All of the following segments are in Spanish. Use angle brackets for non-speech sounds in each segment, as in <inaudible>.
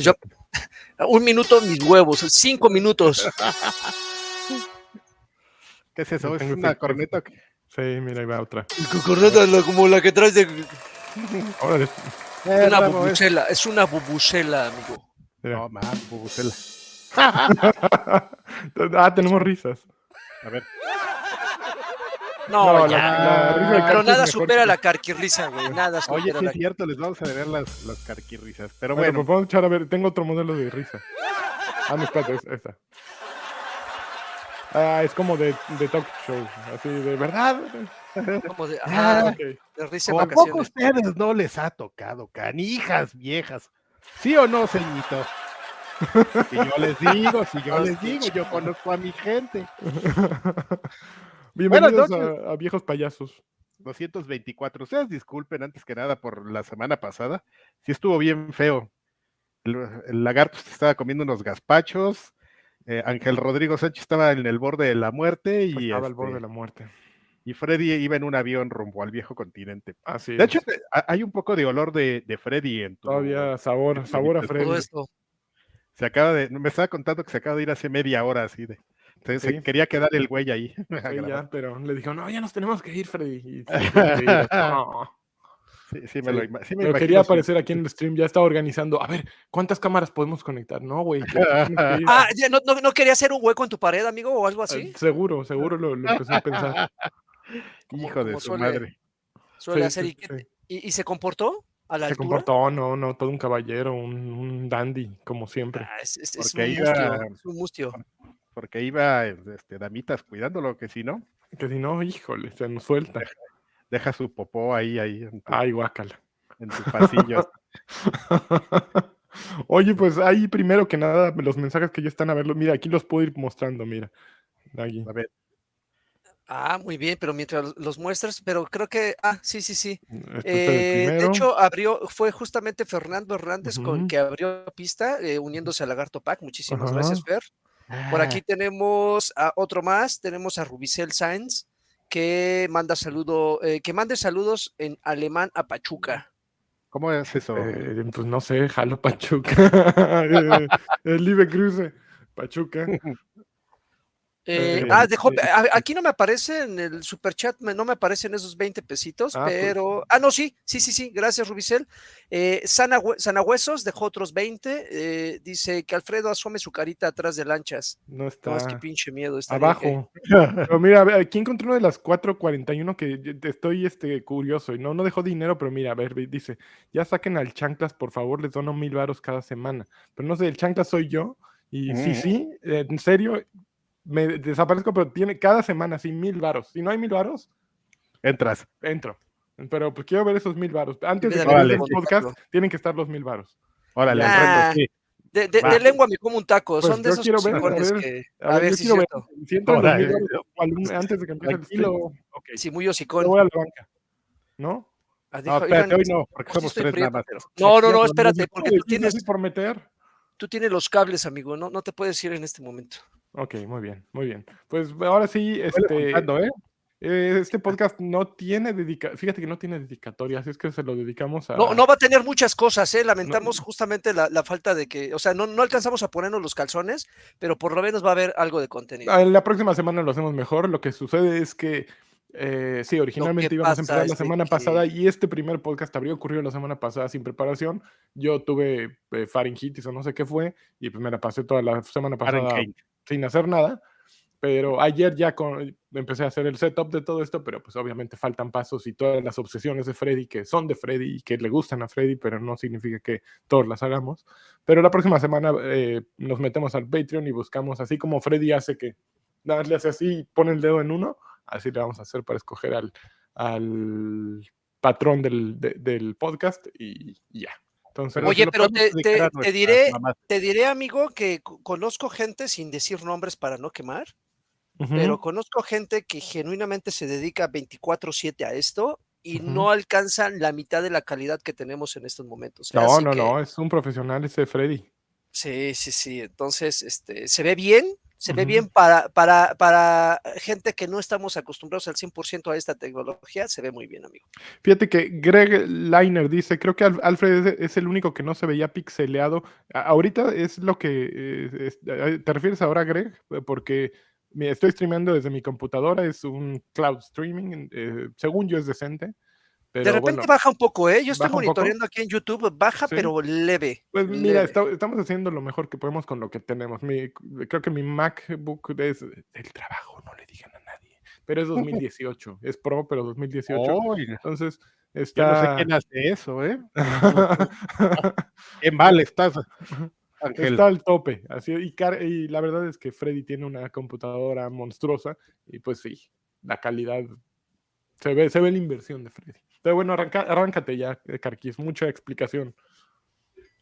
Yo- <laughs> un minuto mis huevos, cinco minutos. <laughs> ¿Qué es eso? ¿Es una corneta? Sí, mira, ahí va otra. Corneta, como la que traes de Órale, Eh, una es- bubucela, es una bubucela, amigo. No, más, bubucela. <laughs> ah, tenemos risas. A ver. No, No, la- ya. la risa de Pero nada supera que- la carquirrisa, güey. Nada Oye, supera sí la es cierto, les vamos a deber las, las carquirrisas. Pero Bueno, bueno, pues vamos a echar a ver. Tengo otro modelo de risa. Ah, no, espérate, es esta. Ah, es como de, de talk show. Así, de verdad. como de, Ah, ah, Ok. de risa en ¿a poco ustedes no les ha tocado canijas viejas? ¿Sí o no, ceñito? Si yo les digo, si yo les digo, yo conozco a mi gente. <laughs> Bienvenidos noches. a, a Viejos Payasos. 224. Ustedes disculpen antes que nada por la semana pasada. Sí estuvo bien feo. El, el lagarto se estaba comiendo unos gazpachos. eh, Ángel Rodrigo Sánchez estaba en el borde de la muerte y, Estaba al este, borde de la muerte. y Freddy iba en un avión rumbo al viejo continente. Así De hecho, te- hay un poco de olor de, de Freddy en tu. Todavía sabor, sabor a Freddy. Todo esto. Se acaba de. Me estaba contando que se acaba de ir hace media hora así de. Sí. se quería quedar el güey ahí. <laughs> Sí, ya, pero le dijo, no, ya nos tenemos que ir, Freddy. Y <laughs> se tuvo que ir. No. Sí, sí, me lo, Sí, ima- sí me Pero quería aparecer aquí en el stream, ya estaba organizando. A ver, ¿cuántas cámaras podemos conectar? No, güey. <laughs> Ah, ya, no, no, ¿no quería hacer un hueco en tu pared, amigo, o algo así? Eh, Seguro, seguro lo, lo empecé a pensar. Hijo de su suele- madre. Suele Sí, hacer. sí, ¿Y, y- y se comportó a la Se altura? comportó, no, no, todo un caballero, un, un dandy, como siempre. Ah, es, es- es Porque un iba- mustio, es un mustio. Porque iba este, damitas cuidándolo, que si no, Que si no, híjole, se nos suelta. deja su popó ahí, ahí en tu, Ay, guácala. en tu pasillo. <laughs> Oye, pues ahí primero que nada, los mensajes que ya están a verlo, mira, aquí los puedo ir mostrando, mira. Aquí. A ver, Ah, muy bien, pero mientras los muestras, pero creo que, ah, sí, sí, sí. Este Eh, de hecho, abrió, fue justamente Fernando Hernández con Ujú. que abrió pista, eh, uniéndose a Lagarto Pack. Muchísimas gracias, Fer. Por Ah, aquí tenemos a otro más, tenemos a Rubicel Sainz, que manda saludo, eh, que mande saludos en alemán a Pachuca. ¿Cómo es eso? Eh, pues no sé, Jalo Pachuca. Eh, <laughs> el Live Cruce, Pachuca. <laughs> Eh, Eh, ah, dejó, aquí no me aparece en el superchat, me- no me aparecen esos 20 pesitos, Ah, pues. pero. Ah, no, sí, sí, sí, sí, gracias, Rubicel. Eh, Sana, Sanahuesos dejó otros 20. eh, dice que Alfredo asome su carita atrás de lanchas. No No, está es que pinche miedo. estaría abajo. Pero mira, a ver, aquí encontré uno de las 4.41 que estoy este, curioso. Y no, no dejó dinero, pero mira, a ver, ve- dice, ya saquen al Chanclas, por favor, les dono mil varos cada semana. Pero no sé, el Chanclas soy yo. Y sí, Mm. sí, en serio, me desaparezco, pero tiene cada semana, sí, mil varos. Si no hay mil varos, Entras. entro. Pero pues quiero ver esos mil varos. Antes de que el podcast, tienen que estar los mil varos. Órale, Ah, sí. De, de- lengua me como un taco. Pues Son de esos quiero ver, a chingones ver, que. A, ver, si quiero ver. cierto. Si entran los Órale. mil varos al- antes de que empiece el stream. Tranquilo. Ok, Sí, muy hocicón. voy a la banca. ¿No? Ah, No, espérate, hoy no, porque somos tres nada más. No, no, no, espérate, porque tú tienes, así por meter. tú tienes los cables, amigo. No, no te puedes ir en este momento. Ok, muy bien, muy bien. Pues ahora sí, este, contando, ¿eh? eh, este podcast no tiene dedica, fíjate que no tiene dedicatoria, así es que se lo dedicamos a. No, no va a tener muchas cosas, ¿eh? Lamentamos justamente la, la falta de que, o sea, no, no alcanzamos a ponernos los calzones, pero por lo menos va a haber algo de contenido. Ah, La próxima semana lo hacemos mejor. Lo que sucede es que eh, sí, originalmente íbamos a empezar la semana que- pasada y este primer podcast habría ocurrido la semana pasada sin preparación. Yo tuve eh, faringitis o no sé qué fue y pues me la pasé toda la semana pasada. Sin hacer nada. Pero ayer ya con- empecé a hacer el setup de todo esto, pero pues obviamente faltan pasos y todas las obsesiones de Freddy que son de Freddy y que le gustan a Freddy, pero no significa que todos las hagamos. Pero la próxima semana eh, nos metemos al Patreon y buscamos, así como Freddy hace que nada más le hace así y pone el dedo en uno, así le vamos a hacer para escoger al, patrón del, de- del podcast y ya. Entonces, Oye, pero te- te- te diré- mamás. Te diré, amigo, que co- conozco gente, sin decir nombres para no quemar, ujú, pero conozco gente que genuinamente se dedica 24/7 a esto y Ujú. no alcanzan la mitad de la calidad que tenemos en estos momentos. ¿eh? no, Así no, que- no, es un profesional ese Freddy. Sí, sí, sí. Entonces, este, se ve bien, Se ve bien para, para, para gente que no estamos acostumbrados al 100% a esta tecnología, se ve muy bien, amigo. Fíjate que Greg Liner dice, creo que Al- Alfred es, el único que no se veía pixeleado. Ahorita es lo que... eh, es- eh, ¿Te refieres ahora, Greg? Eh, Porque me estoy streameando desde mi computadora, es un cloud streaming, eh, según yo es decente. Pero de repente bueno, baja un poco, ¿eh? Yo estoy monitoreando aquí en YouTube, baja, Sí. pero leve. Pues mira, leve. está- estamos haciendo lo mejor que podemos con lo que tenemos. Mi- creo que mi MacBook es del trabajo, no le digan a nadie. Pero es <laughs> 2018, es Pro, pero 2018. Oy, Entonces yo no sé está... quién hace eso, ¿eh? <laughs> Qué mal estás, Ángel. Está al tope. Así, y, y la verdad es que Freddy tiene una computadora monstruosa y pues sí, la calidad se ve, se ve la inversión de Freddy. Pero bueno, arranca- arráncate ya, eh, Carquis, mucha explicación.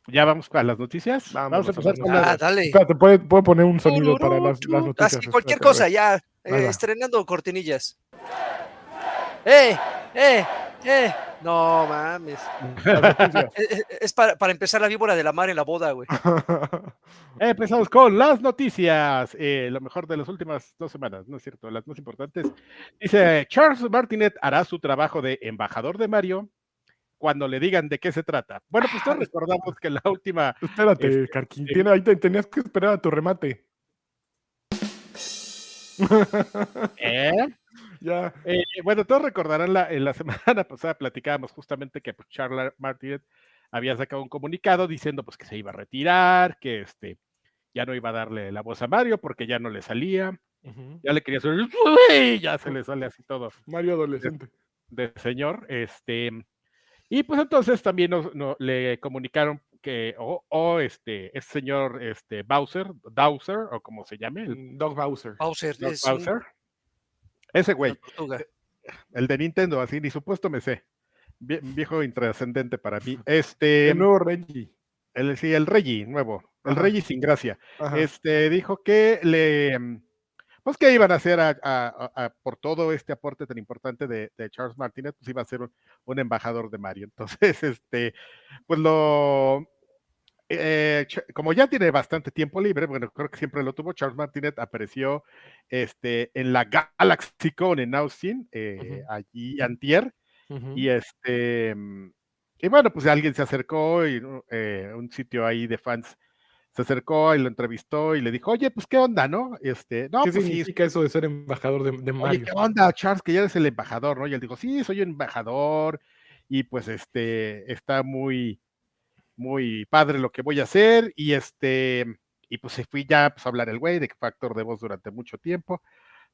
Ya vamos a las noticias. Vámonos vamos a empezar las con Ah, las. dale. Espérate, ¿puedo, puedo poner un sonido para las, las noticias? Así, cualquier Espérate, cosa, ya. Eh, estrenando cortinillas. ¡Eh! ¡Eh! ¡Eh! No mames. Las noticias. Es, es- es para, para empezar la víbora de la mar en la boda, güey. <laughs> Empezamos con las noticias. eh, lo mejor de las últimas dos semanas, ¿no es cierto? Las más importantes. Dice: Charles Martinet hará su trabajo de embajador de Mario cuando le digan de qué se trata. Bueno, pues todos recordamos que la última. Espérate, Este, tiene- ahí te- tenías que esperar a tu remate. ¿eh? Ya. Eh, bueno, todos recordarán la, en la <laughs> semana pasada platicábamos justamente que pues, Charles Martinet había sacado un comunicado diciendo pues que se iba a retirar, que este ya no iba a darle la voz a Mario porque ya no le salía, ya le quería hacer, ¡Uy! ya se le sale así todo Mario adolescente. de señor, este, y pues entonces también nos, no- le comunicaron que, o o, este, este señor, este, Bowser, Bowser, o como se llame, el Dog Bowser. Bowser Doc es un- Bowser, ese güey, el de Nintendo, así, ni supuesto me sé, Vie- viejo intrascendente para mí, este, nuevo Reggie. el, sí, el Reggie, nuevo, el Ajá. Reggie sin gracia, Ajá. este, dijo que le, mm, pues que iban a hacer a- a- a- a- por todo este aporte tan importante de, de Charles Martinet, pues iba a ser un, un embajador de Mario. <laughs> Entonces, este, pues lo, eh, como ya tiene bastante tiempo libre, bueno, creo que siempre lo tuvo, Charles Martinet apareció este, en la GalaxyCon en Austin, eh, allí antier, y este, mm, y bueno, pues alguien se acercó y eh, un sitio ahí de fans se acercó y lo entrevistó y le dijo, oye, pues qué onda, ¿no? Este, no, ¿Qué pues sí, significa eso de ser embajador de, de oye, Mario? ¿qué onda, Charles? Que ya eres el embajador, ¿no? Y él dijo, sí, soy embajador y pues este, está muy, muy padre lo que voy a hacer y este, y pues se fui ya pues, a hablar el güey de que fue actor de voz durante mucho tiempo,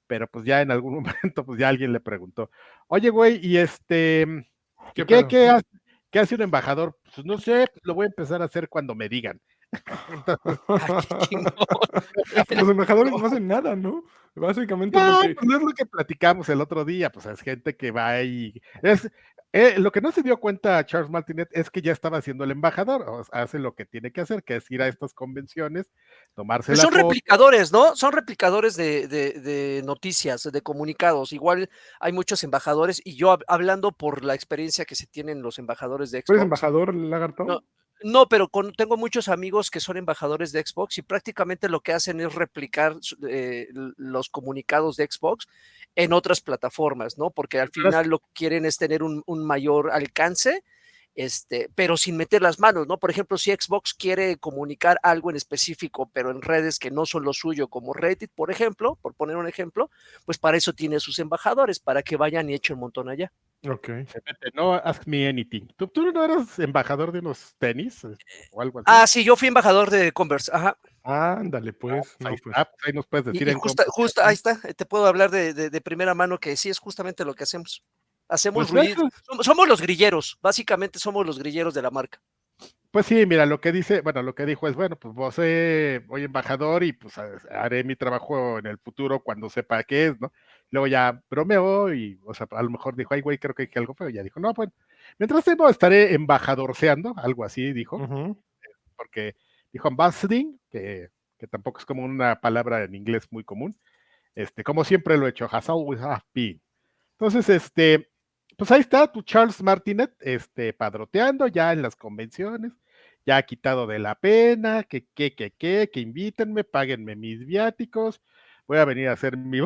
pero pues ya en algún <laughs> momento pues ya alguien le preguntó, oye güey, y este, ¿Qué ¿qué, qué, hace, qué hace un embajador? Pues no sé, lo voy a empezar a hacer cuando me digan. <laughs> Ay. <laughs> Los embajadores no hacen nada, ¿no? Básicamente No, lo que... pues no es lo que platicamos el otro día, pues es gente que va y es eh, lo que no se dio cuenta Charles Martinet es que ya estaba haciendo el embajador, o sea, hace lo que tiene que hacer, que es ir a estas convenciones, tomarse Pues la son foto. replicadores, ¿no? Son replicadores de, de- de noticias, de comunicados. Igual hay muchos embajadores y yo hab- hablando por la experiencia que se tienen los embajadores de ¿Tú eres Xbox. embajador, Lagarto? No. No, pero con- tengo muchos amigos que son embajadores de Xbox y prácticamente lo que hacen es replicar eh, los comunicados de Xbox en otras plataformas, ¿no? Porque al final lo que quieren es tener un, un mayor alcance, este, pero sin meter las manos, ¿no? Por ejemplo, si Xbox quiere comunicar algo en específico, pero en redes que no son lo suyo, como Reddit, por ejemplo, por poner un ejemplo, pues para eso tiene sus embajadores, para que vayan y echen un montón allá. Ok. No ask me anything. ¿Tú, tú no eras embajador de unos tenis eh, o algo así? Ah, sí, yo fui embajador de Converse, ajá. Ándale, pues. Pues ahí, no, pues. está, pues ahí nos puedes Y, decir y en justa- justa- ahí está, te puedo hablar de, de- de primera mano que sí es justamente lo que hacemos. Hacemos Pues ruido. Somos, somos los grilleros, básicamente somos los grilleros de la marca. Pues sí, mira, lo que dice, bueno, lo que dijo es, bueno, pues vos eh, voy embajador y pues ha- haré mi trabajo en el futuro cuando sepa qué es, ¿no? Luego ya bromeó y, o sea, a lo mejor dijo, ay, güey, creo que dije algo feo. Y ya dijo, no, bueno, mientras tanto estaré embajadorceando, algo así dijo, porque dijo ambassading, que, que tampoco es como una palabra en inglés muy común, este, como siempre lo he hecho, has always have been. Entonces, este, pues ahí está tu Charles Martinet, este, padroteando ya en las convenciones, ya quitado de la pena, que, que, que, que, que invítenme, páguenme mis viáticos, voy a venir a hacer mi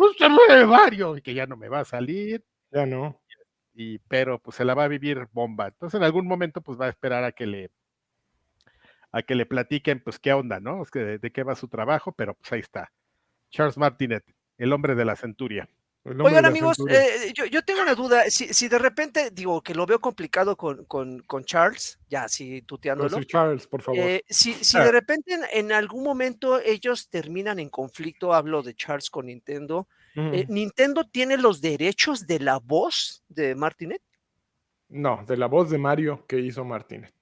Mario, y que ya no me va a salir. Ya no. Y, pero pues se la va a vivir bomba. Entonces en algún momento pues va a esperar a que le a que le platiquen pues qué onda, ¿no? Es que de, de qué va su trabajo, pero pues ahí está. Charles Martinet, el hombre de la centuria. Oigan amigos, cintura. eh, yo, yo tengo una duda, si, si de repente digo que lo veo complicado con, con, con Charles, ya así Pero tuteándolo, sí, Charles, por favor. eh, si, si Ah. de repente en, en algún momento ellos terminan en conflicto, hablo de Charles con Nintendo, eh. ¿Nintendo tiene los derechos de la voz de Martinet? No, de la voz de Mario que hizo Martinet.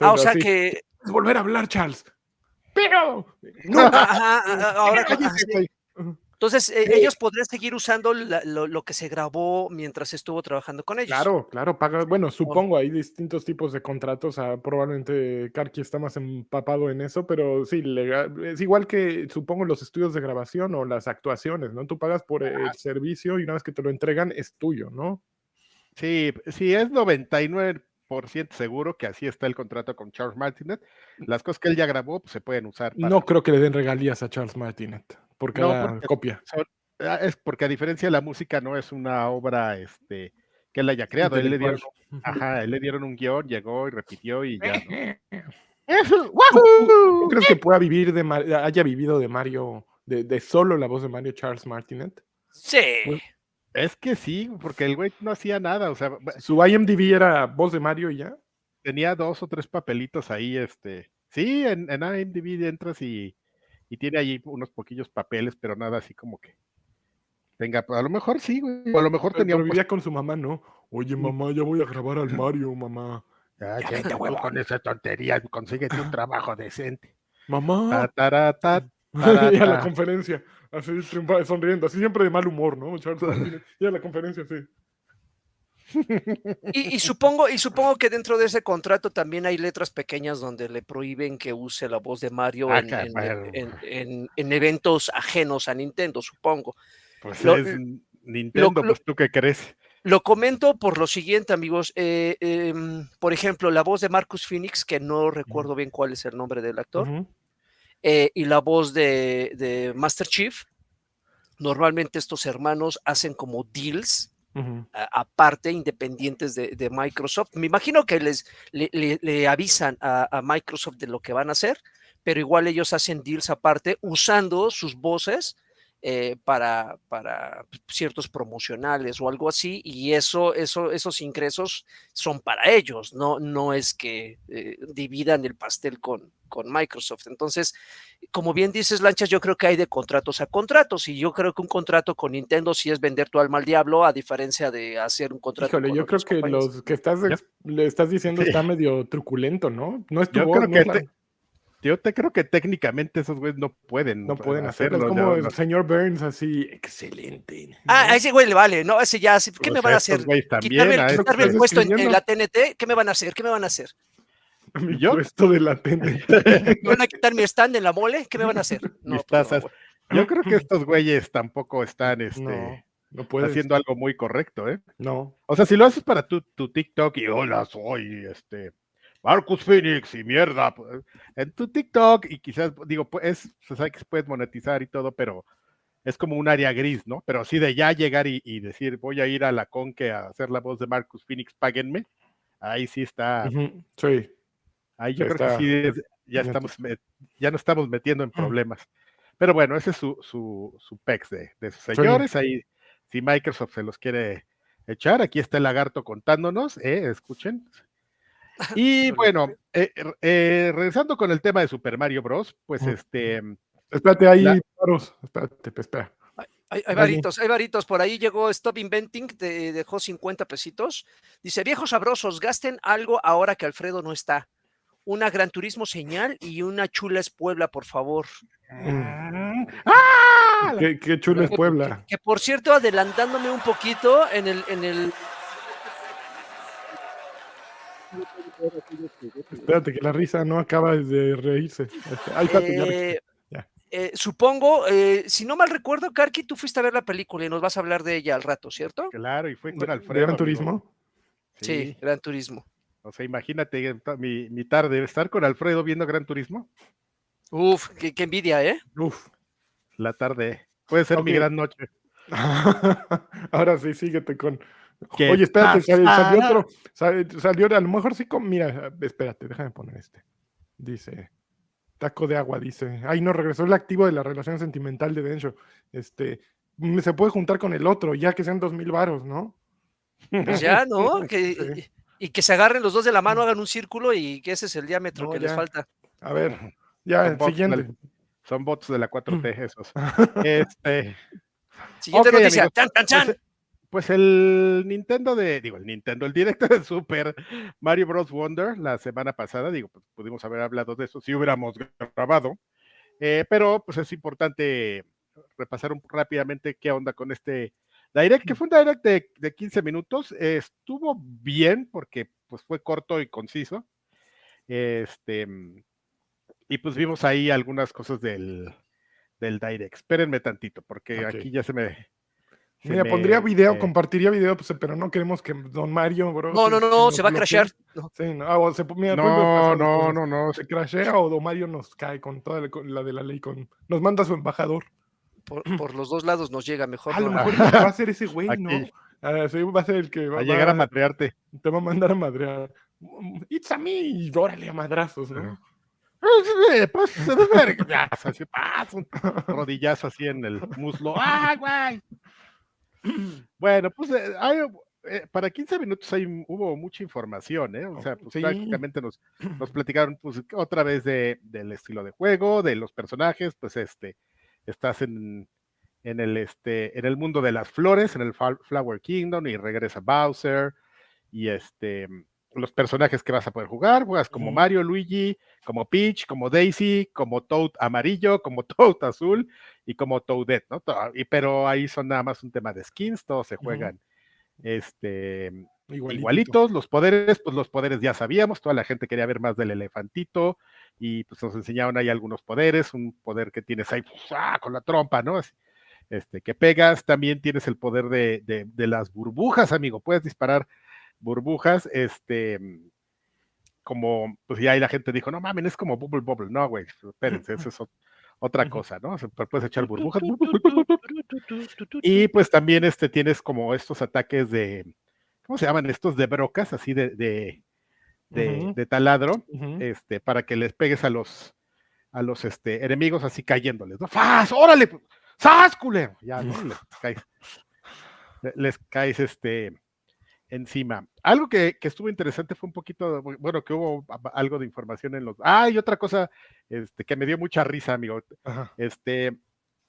Ah, o Pero sea que... "Puedes volver a hablar, Charles. Pero <laughs> Nunca, ajá, ajá, ahora, Cállate. Entonces, eh, Sí. ellos podrían seguir usando la- lo, lo que se grabó mientras estuvo trabajando con ellos. Claro, claro, paga. Bueno, supongo hay distintos tipos de contratos. ah, probablemente Karki está más empapado en eso, pero sí, lega- es igual que supongo los estudios de grabación o las actuaciones, ¿no? Tú pagas por el servicio y una vez que te lo entregan es tuyo, ¿no? Sí, sí, es 99% seguro que así está el contrato con Charles Martinet. Las cosas que él ya grabó pues, se pueden usar. para- No creo que le den regalías a Charles Martinet por No, cada porque- copia. Ah, Es porque a diferencia de la música no es una obra este, que él haya creado. Él le dieron, ajá, él le dieron un guion, llegó y repitió y ya. ¿no? <laughs> ¿Tú crees que pueda vivir de Mar- haya vivido de Mario, de, de solo la voz de Mario Charles Martinet? Sí. Pues, Es que sí, porque el güey no hacía nada, o sea, Su IMDb era voz de Mario y ya. tenía dos o tres papelitos ahí, este, sí, en, en IMDb entras y, y tiene ahí unos poquillos papeles, pero nada así como que tenga, a lo mejor sí, güey, o a lo mejor Pero, tenía pero vivía con su mamá, ¿no? Oye, mamá, ya voy a grabar al Mario, mamá. Ya ya tú huevón. con esa tontería, consíguete un trabajo decente. Mamá. <laughs> Y a la conferencia, así sonriendo, así siempre de mal humor, ¿no? Y a la conferencia, sí. Y, y supongo, y supongo que dentro de ese contrato también hay letras pequeñas donde le prohíben que use la voz de Mario Ah, en, eventos ajenos a Nintendo, supongo. Pues Lo- es Nintendo, lo- pues tú qué crees. Lo comento por lo siguiente, amigos. eh, em, por ejemplo, la voz de Marcus Phoenix, que no recuerdo bien cuál es el nombre del actor, eh, y la voz de, de Master Chief. Normalmente estos hermanos hacen como deals Aparte, independientes de, Microsoft. Me imagino que les le, le- le avisan a, a Microsoft de lo que van a hacer, pero igual ellos hacen deals aparte usando sus voces eh, para, para ciertos promocionales o algo así, y eso, eso, esos ingresos son para ellos, no, no es que eh, dividan el pastel con, con Microsoft. Entonces, como bien dices, Lanchas, yo creo que hay de contratos a contratos, y yo creo que un contrato con Nintendo sí es vender tu alma al diablo, a diferencia de hacer un contrato Híjole, con yo creo que compañías. los que estás le estás diciendo Sí. está medio truculento, ¿no? No es tu Yo voz, creo no, que es la- te- Yo te creo que técnicamente esos güeyes no pueden. no pueden hacerlo. hacerlo. Es como ya, el no- señor Burns, así, excelente. Ah, ese güey le vale, ¿no? Ese ya, ¿qué pues me van a hacer? también, Quitarme, a quitarme el puesto en, la TNT, ¿qué me van a hacer? ¿Qué me van a hacer? <laughs> Mi yo- puesto de latente. <laughs> ¿Me van a quitar mi stand en la mole? ¿Qué me van a hacer? No, Mis no, tazas. Yo creo que estos güeyes tampoco están este, No, no puedes. haciendo algo muy correcto, ¿eh? No. O sea, si lo haces para tu, tu TikTok y hola, soy este Marcus Phoenix y mierda, en tu TikTok y quizás, digo, pues se sabe que se puede monetizar y todo, pero es como un área gris, ¿no? Pero así de ya llegar y, y decir, voy a ir a la Conque a hacer la voz de Marcus Phoenix, páguenme, ahí sí está, Sí. ahí yo creo que sí, es- ya estamos, ya nos estamos metiendo en problemas. Pero bueno, ese es su, su, su pex de, de sus señores, ahí si Microsoft se los quiere echar, aquí está el lagarto contándonos, ¿eh? escuchen. <laughs> Y bueno, eh, eh, regresando con el tema de Super Mario Bros., pues este, Espérate, ahí, La- paros. Espérate, pues, espera. Hay, hay varitos, hay varitos. Por ahí llegó Stop Inventing, te dejó 50 pesitos. Dice, viejos sabrosos, gasten algo ahora que Alfredo no está. Una Gran Turismo señal y una chula es Puebla, por favor. Mm. ¡Ah! Qué, qué chulo es Puebla. Que por cierto, adelantándome un poquito en el, en el Espérate, que la risa no acaba de reírse. Este, Ahí está. Eh, Ya. eh, supongo, eh, si no mal recuerdo, Karki, tú fuiste a ver la película y nos vas a hablar de ella al rato, ¿cierto? Claro, y fue con ¿De- Alfredo. ¿De Gran amigo. Turismo? Sí, Gran Turismo. O sea, imagínate to- mi, mi tarde, estar con Alfredo viendo Gran Turismo. Uf, qué, qué envidia, ¿eh? Uf. La tarde. Puede ser mi gran noche. <laughs> Ahora sí, síguete con. ¿Qué Oye, espérate, sal- salió otro. sal- Salió, a lo mejor sí. con- Mira, espérate, déjame poner este. Dice. Taco de agua, dice. Ay, no, regresó el activo de la relación sentimental de Densho. Este. mm, Se puede juntar con el otro, ya que sean dos mil varos, ¿no? Pues ya, ¿no? <laughs> Que, Sí. y, y que se agarren los dos de la mano, hagan un círculo y que ese es el diámetro No, que les falta. A ver, ya, Son bots siguiente. Son bots de la 4T esos. <laughs> Este, Siguiente Ok, noticia. amigos, ¡Chan, chan, chan! Pues, el Nintendo de, digo, el Nintendo, el directo de Super Mario Bros. Wonder la semana pasada, digo, pues pudimos haber hablado de eso si hubiéramos grabado, eh, pero pues es importante repasar un- rápidamente qué onda con este Direct, que fue un Direct de, de 15 minutos, eh, estuvo bien porque pues fue corto y conciso, este, y pues vimos ahí algunas cosas del, del Direct. Espérenme tantito, porque aquí ya se me... se Mira, me, pondría video, eh, compartiría video, pues, pero no queremos que Don Mario, bro. No, no, no, no, se va a crashear. Sí, no, ah, o se, mira, No, no, no, no. Se crashea o Don Mario nos cae con toda la, con la de la ley, con nos manda a su embajador. Por, por los dos lados nos llega mejor. A lo mejor va a ser ese güey, ¿no? Ah, sí, va a ser el que va, A llegar a matrearte. te va a mandar a madrear. It's a me, y órale a madrazos, ¿no? Eh, pues, se ve verga. Ya, así, paz, un rodillazo así en el muslo. ¡Ay, güey! Bueno, pues eh, hay, eh, para 15 minutos ahí hubo mucha información, ¿eh? O sea, pues Sí. prácticamente nos, nos <clears throat> platicaron pues, otra vez de, del estilo de juego, de los personajes, pues este, estás en, en el este, en el mundo de las flores, en el Flower Kingdom, y regresa Bowser, y este los personajes que vas a poder jugar, juegas como. Mario, Luigi, como Peach, como Daisy, como Toad amarillo, como <laughs> Toad azul y como Toadette, ¿no? Y- pero ahí son nada más un tema de skins, todos se juegan este, Igualitito. igualitos, los poderes, pues los poderes ya sabíamos, toda la gente quería ver más del elefantito y pues nos enseñaron ahí algunos poderes, un poder que tienes ahí pues, ¡ah! con la trompa, ¿no? Así, Este, que pegas, también tienes el poder de, de- de las burbujas, amigo, puedes disparar burbujas, este, como, pues ya ahí la gente dijo, no mames, es como Bubble Bubble, no, güey, espérense, eso es ot- otra cosa, ¿no? O sea, puedes echar burbujas, y pues también este, tienes como estos ataques de, ¿cómo se llaman? Estos de brocas, así de, de, de- de taladro, este, para que les pegues a los, a los este, enemigos así cayéndoles, ¿no? ¡Faz! ¡Órale! ¡Sas, culero! Ya, ¿no? <laughs> Les caes, le- les caes este, encima. Algo que, que estuvo interesante fue un poquito, bueno, que hubo algo de información en los... Ah, y otra cosa este, que me dio mucha risa, amigo. Ajá, Este,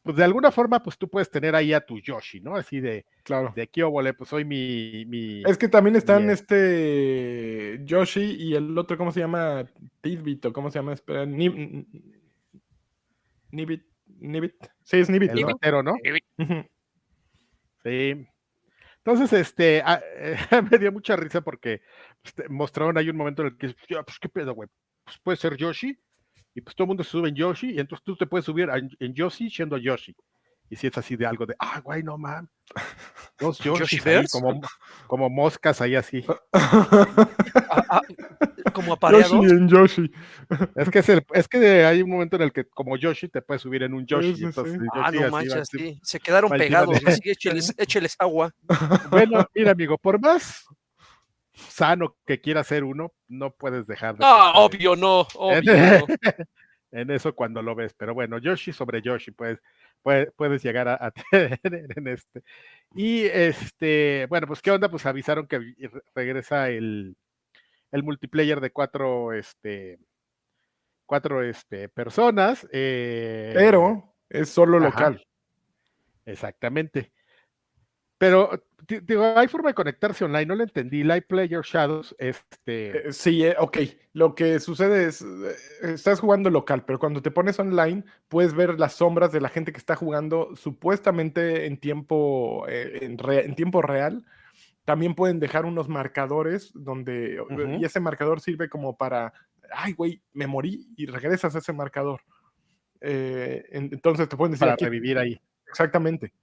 pues de alguna forma, pues tú puedes tener ahí a tu Yoshi, ¿no? Así de, claro. de aquí óvole, pues soy mi, mi... Es que también están este Yoshi y el otro, ¿cómo se llama? Tidbit o cómo se llama? Espera, Nib- Nibit, Nibit. Sí, es Nibit, el ¿no? Ujú. Sí. Entonces, este, ah, eh, <laughs> me dio mucha risa porque pues, mostraron ahí un momento en el que, "Ya, pues, ¿qué pedo, güey? Pues puede ser Yoshi, y pues todo el mundo se sube en Yoshi, y entonces tú te puedes subir en Yoshi siendo Yoshi. Y si es así de algo de, ah, güey, no man. Dos <laughs> Yoshis ahí, ¿Yoshiverse? como, como moscas ahí así. <laughs> Ah, ah, como apareado. Yoshi en Yoshi. Es que, es, el- es que hay un momento en el que como Yoshi te puedes subir en un Yoshi. sí, entonces sí. Ah, Yoshi no así manches, así. sí. Se quedaron pegados. de- Así, écheles, <laughs> écheles agua. Bueno, mira, amigo, por más sano que quiera ser uno, no puedes dejar de Ah, pensar en- obvio no, obvio no. en eso cuando lo ves. Pero bueno, Yoshi sobre Yoshi, pues puedes, puedes llegar a, a <laughs> tener en este. Y este, bueno, pues qué onda, pues avisaron que regresa el, el multiplayer de cuatro, este, cuatro, este, personas. eh, Pero es solo Ajá. local. Exactamente. Pero, di- digo, hay forma de conectarse online, no lo entendí. Live Player Shadows, este, Eh, Sí, eh, ok. Lo que sucede es, eh, estás jugando local, pero cuando te pones online, puedes ver las sombras de la gente que está jugando supuestamente en tiempo, en, re- en tiempo real. También pueden dejar unos marcadores donde, y ese marcador sirve como para, ay, güey, me morí y regresas a ese marcador. Eh, en- entonces te pueden decir, para aquí, revivir ahí. Exactamente.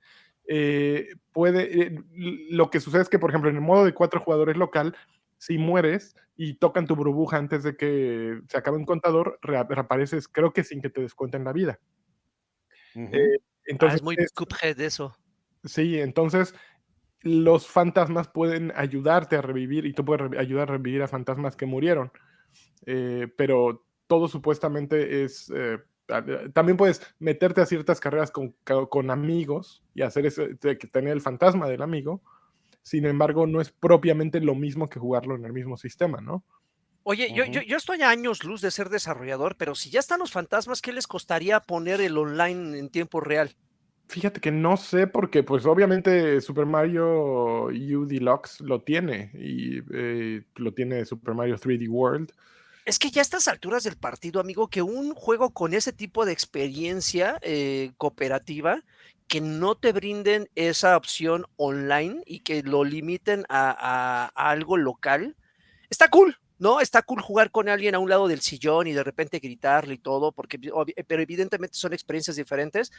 Eh, puede, eh, lo que sucede es que, por ejemplo, en el modo de cuatro jugadores local, si mueres y tocan tu burbuja antes de que se acabe un contador, rea- reapareces, creo que sin que te descuenten la vida. Eh, Ah, entonces, es muy es- Cuphead eso. sí, entonces los fantasmas pueden ayudarte a revivir y tú puedes ayudar a revivir a fantasmas que murieron. Eh, pero todo supuestamente es... eh, ta- también puedes meterte a ciertas carreras con, con amigos y hacer que tener el fantasma del amigo. Sin embargo, no es propiamente lo mismo que jugarlo en el mismo sistema, ¿no? Oye, yo, yo, Ujú. yo estoy a años luz de ser desarrollador, pero si ya están los fantasmas, ¿qué les costaría poner el online en tiempo real? Fíjate que no sé porque pues obviamente Super Mario U Deluxe lo tiene y eh, lo tiene Super Mario 3D World. Es que ya a estas alturas del partido, amigo, que un juego con ese tipo de experiencia eh, cooperativa, que no te brinden esa opción online y que lo limiten a, algo local, está cool, ¿no? Está cool jugar con alguien a un lado del sillón y de repente gritarle y todo, porque, pero evidentemente son experiencias diferentes.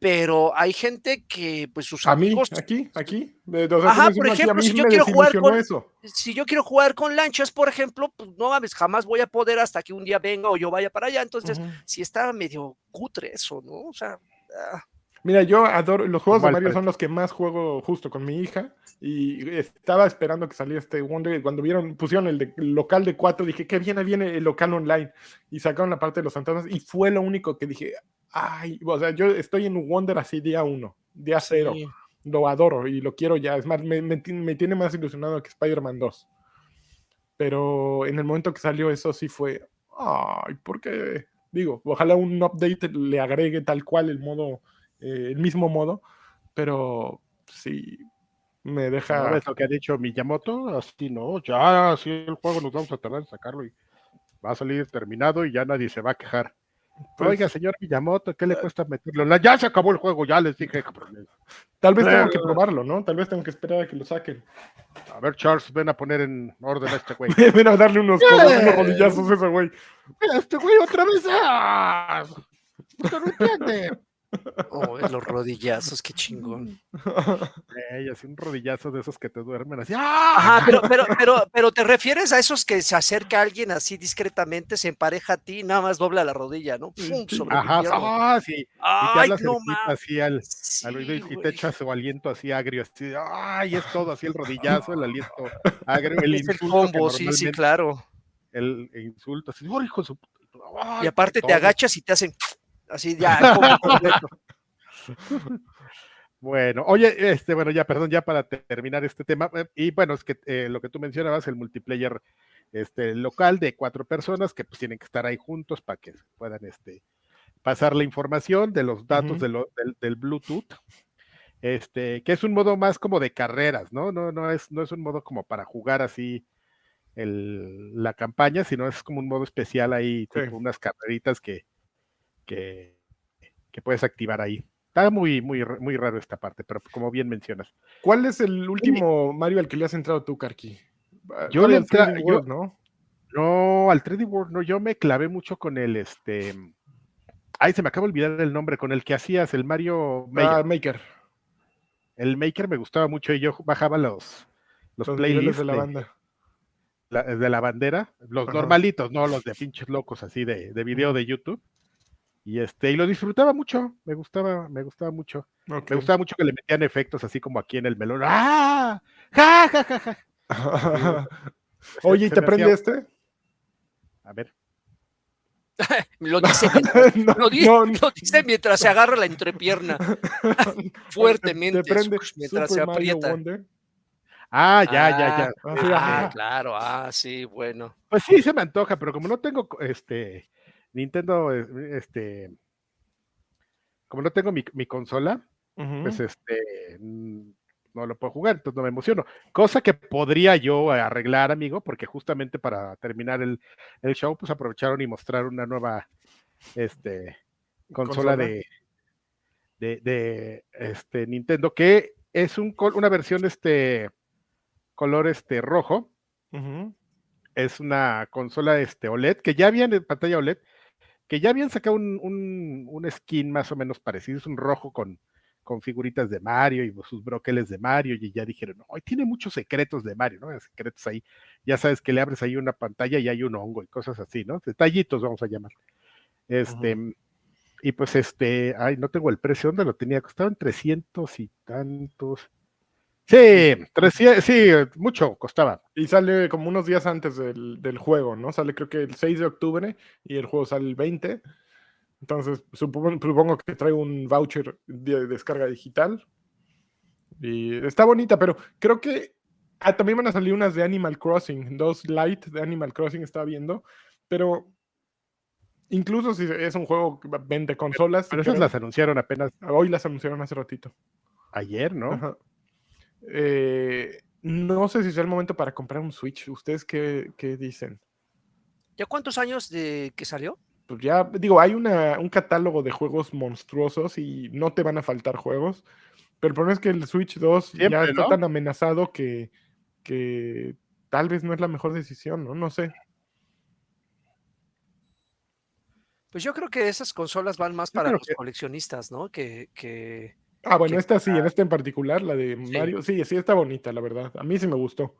Pero hay gente que, pues, sus A mí, amigos, aquí, aquí. tú Ajá, por dices, "No, aquí ejemplo, mí si yo quiero jugar con- eso. si yo quiero jugar con lanchas, por ejemplo, pues no mames, jamás voy a poder hasta que un día venga o yo vaya para allá. Entonces, Ujú. si está medio cutre eso, ¿no? O sea, ah, Mira, yo adoro, los juegos de Mario son los que más juego justo con mi hija y estaba esperando que saliera este Wonder y cuando vieron, pusieron el, de- el local de cuatro, dije, qué bien viene el local online y sacaron la parte de los fantasmas y fue lo único que dije, ay, o sea, yo estoy en Wonder así día uno, día cero, sí. lo adoro y lo quiero ya, es más, me, me me tiene más ilusionado que Spider-Man 2. Pero en el momento que salió eso sí fue, ay, ¿por qué? Digo, ojalá un update le agregue tal cual el modo, eh, el mismo modo, pero sí me ¿No deja... ves lo que ha dicho Miyamoto? Así no, ya, así el juego nos vamos a tardar en sacarlo y va a salir terminado y ya nadie se va a quejar. pues, Oiga, señor Miyamoto, ¿qué le cuesta meterlo? La- Ya se acabó el juego, ya les dije. tal vez tengo que eh, probarlo, ¿no? Tal vez tengo que esperar a que lo saquen. A ver, Charles, ven a poner en orden a este güey. <laughs> Ven a darle unos, codos, unos rodillazos a ese güey. Este güey otra vez. ¡ah! No entiende. Oh, los rodillazos, qué chingón. Ey, así un rodillazo de esos que te duermen así. ¡ah! Ajá, pero, pero, pero, pero te refieres a esos que se acerca alguien así discretamente, se empareja a ti y nada más dobla la rodilla, ¿no? ¡Pum! Sobre Ajá, ah, sí. Y te Ay, no así al, Sí, al oído y, y te echa su aliento así agrio, así, ay, es todo así el <laughs> rodillazo, el aliento <laughs> agrio, el Es el combo, sí, sí, claro. el insulto, así, "Oh, hijo de su puta", ay, Y aparte te todo. agachas y te hacen así ya. <laughs> completo. <laughs> Bueno, oye, este, bueno, ya, perdón, ya para te- terminar este tema, eh, y bueno, es que eh, lo que tú mencionabas, el multiplayer este, local de cuatro personas que pues tienen que estar ahí juntos para que puedan este, pasar la información de los datos de lo- del, del Bluetooth, este, que es un modo más como de carreras, ¿no? No, no es, no es un modo como para jugar así el- la campaña, sino es como un modo especial ahí, Sí. tipo unas carreritas que, que, que puedes activar ahí. Está muy, muy, muy raro esta parte, pero como bien mencionas. ¿Cuál es el último Mario al que le has entrado tú, Karki? Ah, Yo le al entra- 3D yo- World, ¿no? No, al 3D World, no, yo me clavé mucho con el, este, ay, se me acaba de olvidar el nombre, con el que hacías el Mario Maker. Ah, Maker. El Maker me gustaba mucho y yo bajaba los, los, Los playlists de la de, banda. la, de la bandera, los Ajá. normalitos, no los de pinches locos así de, de video de YouTube. Y este, y lo disfrutaba mucho, me gustaba, me gustaba mucho. Me gustaba mucho que le metían efectos así como aquí en el melón. ¡Ah! ¡Ja, ja, ja, ja! <laughs> Oye, ¿y te prende hacía- este? A ver. <laughs> Lo dice, <laughs> mientras- no, lo di- no, lo dice mientras se agarra la entrepierna fuertemente ¿Te prende mientras Super se aprieta. Wonder? Ah, ya, ya, ya. Ah, Ah, ajá. claro, ah, sí, bueno. Pues sí, se me antoja, pero como no tengo este Nintendo, eh, este, como no tengo mi, mi consola, pues este, no lo puedo jugar, entonces no me emociono. Cosa que podría yo arreglar, amigo, porque justamente para terminar el, el show, pues aprovecharon y mostraron una nueva, este, consola, Consola. de, de, de, este, Nintendo, que es un, una versión, este, color, este, rojo, es una consola este OLED, que ya habían en pantalla OLED, que ya habían sacado un, un, un skin más o menos parecido, es un rojo con, con figuritas de Mario y sus broqueles de Mario y ya dijeron, no, tiene muchos secretos de Mario, ¿no? Secretos ahí. Ya sabes que le abres ahí una pantalla y hay un hongo y cosas así, ¿no? Detallitos vamos a llamar. Este, y pues este, ay, no tengo el precio, ¿dónde lo tenía? Costaban 300 y tantos. Sí, 300, sí, mucho costaba. Y sale como unos días antes del, del, juego, ¿no? Sale creo que el 6 de octubre y el juego sale el 20. Entonces, supongo, supongo que trae un voucher de descarga digital. Y está bonita, pero creo que ah, también van a salir unas de Animal Crossing, dos light de Animal Crossing estaba viendo, pero incluso si es un juego que vende consolas. Pero esas las anunciaron apenas. Hoy las anunciaron hace ratito. Ayer, ¿no? Eh, no sé si es el momento para comprar un Switch. ¿Ustedes qué, qué dicen? ¿Ya cuántos años de que salió? pues ya, digo, hay una, un catálogo de juegos monstruosos y no te van a faltar juegos. Pero el problema es que el Switch 2 ya está tan amenazado que, que tal vez no es la mejor decisión, ¿no? No sé. Pues yo creo que esas consolas van más para los coleccionistas, ¿no? Que, que Ah, bueno, esta sí, en esta en particular, la de Mario, sí, sí está bonita, la verdad. A mí sí me gustó.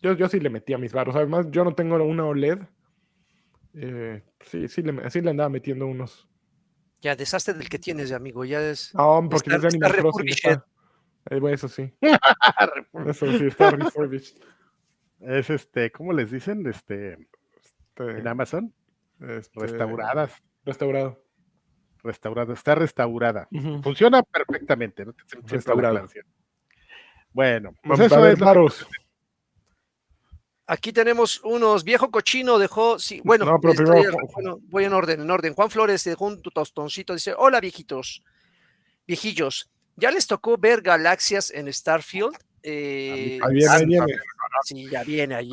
Yo, yo sí le metí a mis barros. Además, yo no tengo una OLED, eh, sí, sí le, sí le andaba metiendo unos. Ya, deshazte del que tienes, amigo. Ya es. No, porque es de Animal Crossing. Está, eh, eso sí. <laughs> eso sí, está refurbished. Es este, ¿cómo les dicen? Este, este en Amazon. Este, restauradas. Restaurado. Restaurado, está restaurada. Funciona perfectamente, ¿no? Restaurada. Bueno, pues eso es. Aquí tenemos unos viejo cochino dejó, sí, bueno, voy en orden, en orden. Juan Flores dejó un tostoncito, dice, hola viejitos, viejillos, ¿ya les tocó ver galaxias en Starfield? Eh, ahí viene, ahí viene. Sí, ya viene ahí.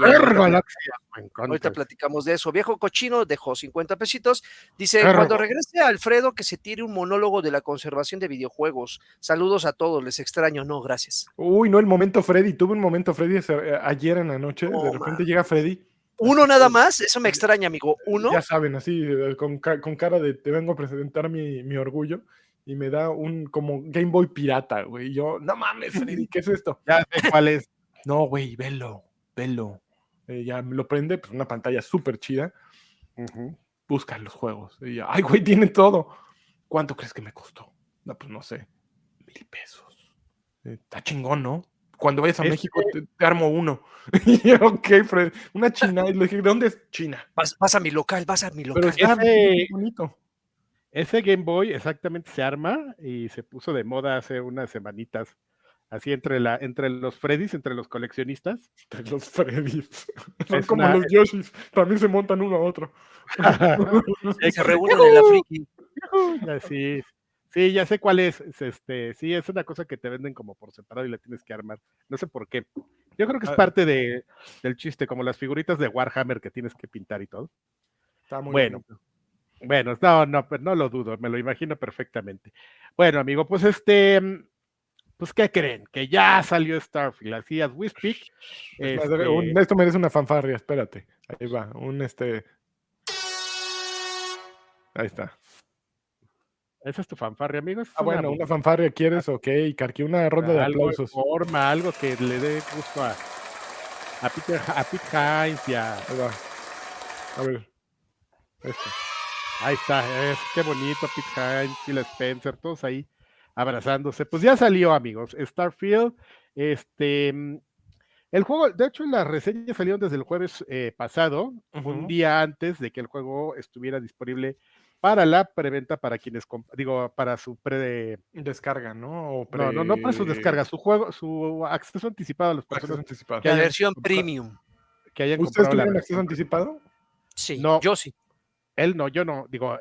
Ahorita platicamos de eso. Viejo cochino dejó 50 pesitos. Dice, cuando regrese Alfredo, que se tire un monólogo de la conservación de videojuegos. Saludos a todos, les extraño. No, gracias. Uy, no, el momento Freddy. Tuve un momento Freddy eh, ayer en la noche. de repente llega Freddy. Uno nada más, eso me extraña, amigo. Uno. Ya saben, así, eh, con, cara de te vengo a presentar mi, mi orgullo y me da un como Game Boy pirata, güey. Yo, no mames, Freddy, ¿qué es esto? <laughs> Ya sé cuál es. No, güey, velo, velo. Eh, ya me lo prende, pues una pantalla súper chida. Busca los juegos. Y ya, ay, güey, tiene todo. ¿Cuánto crees que me costó? No, pues no sé. Mil pesos. Eh, está chingón, ¿no? Cuando vayas a México te, armo uno. <laughs> y ok, Fred. Una china. Y le dije, ¿de dónde es China? Vas, vas, a mi local, vas a mi local. Pero está ese, bonito. Ese Game Boy exactamente se arma y se puso de moda hace unas semanitas Así entre, la, entre los Freddys, entre los coleccionistas. Entre los Freddys. <laughs> Son como los Yoshis, también se montan uno a otro. <laughs> se <laughs> reúnen en la friki. Sí, sí, ya sé cuál es. Este, sí, es una cosa que te venden como por separado y la tienes que armar. No sé por qué. Yo creo que es ah. parte de, del chiste, como las figuritas de Warhammer que tienes que pintar y todo. Está muy bueno. Bueno, no, no, no lo dudo, me lo imagino perfectamente. Bueno, amigo, pues este, pues, ¿qué creen? Que ya salió Starfield, así as we speak. <laughs> Este esto merece una fanfarria, espérate. Ahí va, un este. Ahí está. ¿Esa es tu fanfarria, amigos? Ah, bueno, una fanfarria quieres, ok, Carqui, una ronda de aplausos. Forma, algo que le dé gusto a, a Peter, a Pete Hines ya. Ahí va. A ver. Ahí está, es, qué bonito, Pete Hines, Phil Spencer, todos ahí abrazándose. Pues ya salió, amigos, Starfield. Este, mm, el juego, de hecho, las reseñas salieron desde el jueves eh, pasado, un día antes de que el juego estuviera disponible para la preventa para quienes, digo, para su pre... Descarga, ¿no? No, no, no para su descarga, su juego, su acceso anticipado a los personas. Anticipado. La versión premium. Que ¿Ustedes tuvieron acceso anticipado? Sí, no, yo sí. Él no, yo no, digo,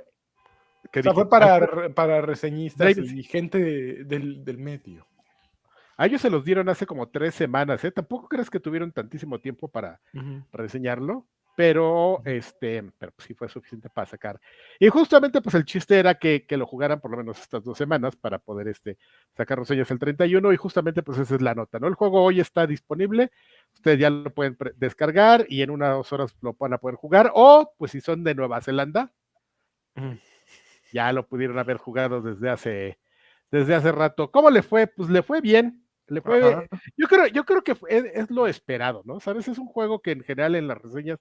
o fue para, para reseñistas y gente del, del, medio. A ellos se los dieron hace como tres semanas, ¿eh? Tampoco crees que tuvieron tantísimo tiempo para reseñarlo, pero este, pero sí fue suficiente para sacar. Y justamente, pues el chiste era que, que, lo jugaran por lo menos estas dos semanas para poder este, sacar reseñas el 31, y justamente, pues esa es la nota, ¿no? El juego hoy está disponible, ustedes ya lo pueden descargar y en unas horas lo van a poder jugar, o pues si son de Nueva Zelanda ya lo pudieron haber jugado desde hace, desde hace rato. ¿Cómo le fue? Pues le fue bien. Le fue, yo creo, yo creo que es, lo esperado, ¿no? Sabes, es un juego que en general en las reseñas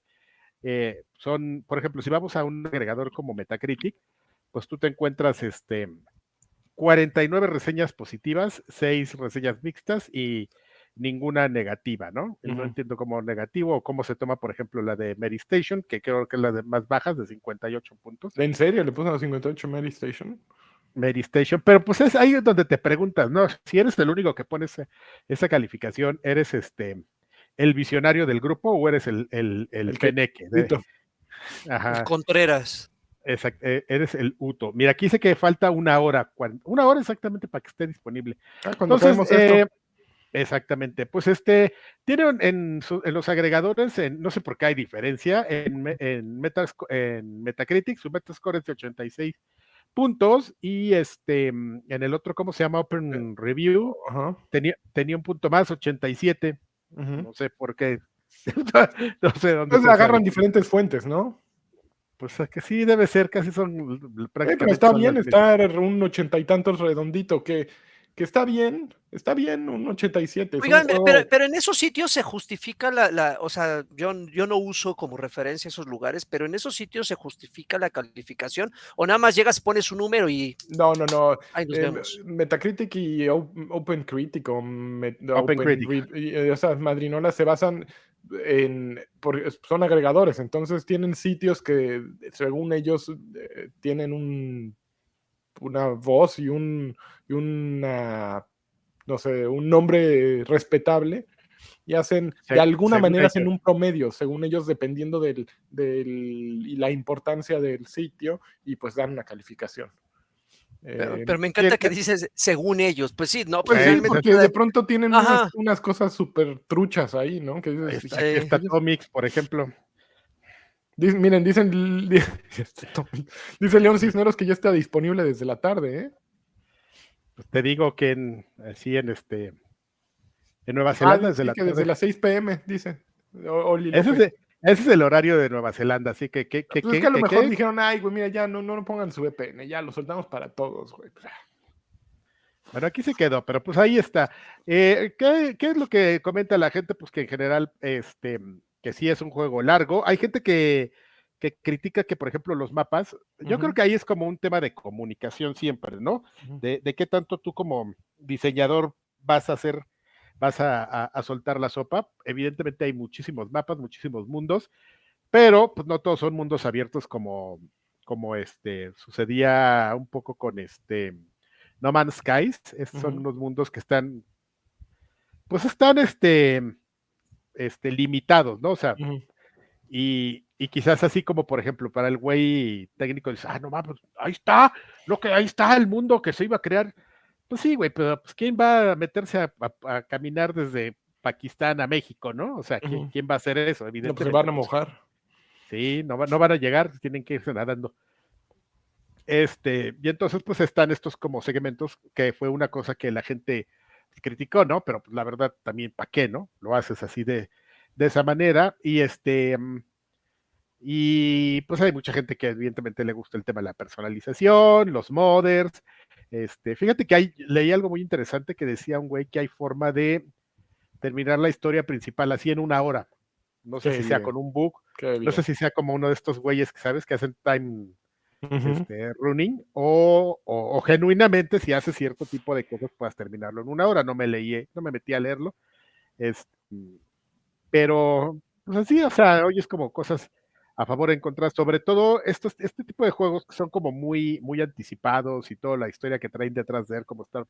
eh, son, por ejemplo, si vamos a un agregador como Metacritic, pues tú te encuentras este 49 reseñas positivas, 6 reseñas mixtas y ninguna negativa, ¿no? No entiendo cómo negativo o cómo se toma, por ejemplo, la de Mary Station, que creo que es la de más bajas, de 58 puntos. ¿En serio le puso a 58 Mary Station? Mary Station, pero pues es ahí donde te preguntas, ¿no? Si eres el único que pone esa, calificación, ¿eres este el visionario del grupo o eres el, el, el, peneque? Ajá. Contreras. Exacto, e, eres el UTO. Mira, aquí dice que falta una hora, una hora exactamente para que esté disponible. Ah, Entonces, eh, exactamente, pues este, tienen en, los agregadores, en, no sé por qué hay diferencia, en, en, en Metacritic su Metascore es de 86 puntos y este, en el otro, ¿cómo se llama? Open Review, tenía, tenía un punto más, 87. No sé por qué. <laughs> no sé dónde. Entonces agarran diferentes fuentes, ¿no? Pues que sí, debe ser, casi son prácticamente. está bien estar un ochenta y tantos redondito, que, que está bien, está bien, un 87. Oigan, pero, pero, en esos sitios se justifica la, la, o sea, yo, yo no uso como referencia esos lugares, pero en esos sitios se justifica la calificación, o nada más llegas, pones su número y. No, no, no. Ahí nos eh, vemos. Metacritic y OpenCritic o OpenCritic. Eh, esas madrinolas se basan en, son agregadores, entonces tienen sitios que según ellos eh, tienen un, una voz y un, y una, no sé, un nombre respetable y hacen, de alguna manera hacen un promedio, según ellos, dependiendo del, del, y la importancia del sitio, y pues dan una calificación. Pero, eh, me encanta que dices según ellos, pues sí, no, pues porque de pronto tienen unas, cosas súper truchas ahí, ¿no? Que dices, está, está Tomix, por ejemplo. Miren, dicen, <laughs> dice León Cisneros que ya está disponible desde la tarde, ¿eh? Pues te digo que en, así en este en Nueva ah, Zelanda desde, la desde las 6 pm, dice. Ese es el horario de Nueva Zelanda, así que... que, pues es que a lo mejor dijeron, ay, güey, mira, ya no, no, pongan su VPN, ya lo soltamos para todos, güey. Pues, ah. Bueno, aquí se quedó, pero pues ahí está. Eh, ¿qué, ¿qué, es lo que comenta la gente? Pues que en general, este, que sí es un juego largo. Hay gente que, que critica que, por ejemplo, los mapas, yo creo que ahí es como un tema de comunicación siempre, ¿no? de, de, qué tanto tú como diseñador vas a hacer vas a, soltar la sopa. Evidentemente hay muchísimos mapas, muchísimos mundos, pero pues no todos son mundos abiertos como, como este sucedía un poco con este No Man's Skies. Estos son unos mundos que están, pues están este, este limitados, ¿no? O sea, y, y, quizás así como, por ejemplo, para el güey técnico dice, ah, no mames, ahí está, lo que ahí está el mundo que se iba a crear. Pues sí, güey, pero pues ¿quién va a meterse a, caminar desde Pakistán a México, no? O sea, ¿quién, va a hacer eso? Evidentemente. No, pues se van a mojar. Sí, no, no van a llegar, tienen que irse nadando. Este, y entonces pues están estos como segmentos que fue una cosa que la gente criticó, ¿no? Pero pues la verdad también, ¿para qué, no? Lo haces así de, de esa manera. Y este, mm, y pues hay mucha gente que evidentemente le gusta el tema de la personalización, los modders, este, fíjate que hay, leí algo muy interesante que decía un güey que hay forma de terminar la historia principal así en una hora. No sé si sea con un bug, no sé si sea como uno de estos güeyes que sabes que hacen time este, running o, genuinamente si hace cierto tipo de cosas puedas terminarlo en una hora. No me leí, no me metí a leerlo. Este, pero, pues así, o sea, hoy es como cosas a favor en contra, sobre todo estos, este tipo de juegos que son como muy, muy anticipados y toda la historia que traen detrás de él, como estar,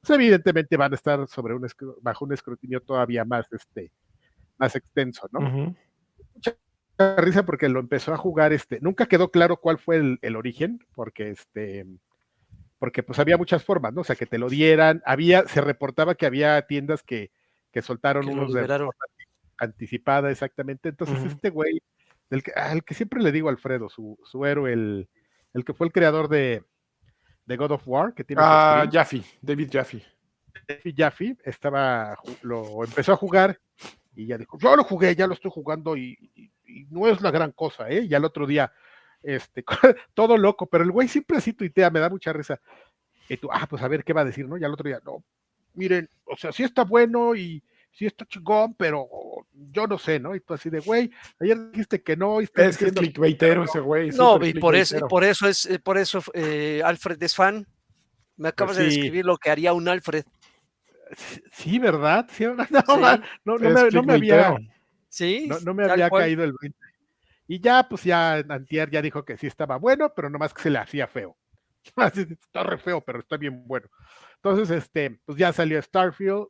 pues evidentemente van a estar sobre un bajo un escrutinio todavía más, este, más extenso, ¿no? Risa porque lo empezó a jugar, este, nunca quedó claro cuál fue el, origen, porque este, porque pues había muchas formas, ¿no? O sea, que te lo dieran, había, se reportaba que había tiendas que, que soltaron unos de anticipada, exactamente, entonces este güey del que, al que siempre le digo Alfredo, su, su héroe, el, el, que fue el creador de, de, God of War, que tiene. Ah, Jaffe, David Jaffe. David Jaffe estaba, lo empezó a jugar y ya dijo, yo lo jugué, ya lo estoy jugando y, no es la gran cosa, ¿eh? Ya el otro día, este, <laughs> todo loco, pero el güey siempre así tuitea, me da mucha risa. Y tú, ah, pues a ver qué va a decir, ¿no? Y al otro día, no, miren, o sea, sí está bueno y sí está chingón, pero yo no sé, ¿no? Y tú así de, güey, ayer dijiste que no. Y es que es clickbaitero ese güey. No, y por eso, por eso es, eh, por eso eh, Alfred es fan. Me acabas de describir lo que haría un Alfred. Sí, ¿verdad? <laughs> Sí, no, no, no, me, había. Sí, no, me había caído el 20. Y ya, pues ya Antier ya dijo que sí estaba bueno, pero nomás que se le hacía feo. <laughs> está re feo, pero está bien bueno. Entonces, este, pues ya salió Starfield.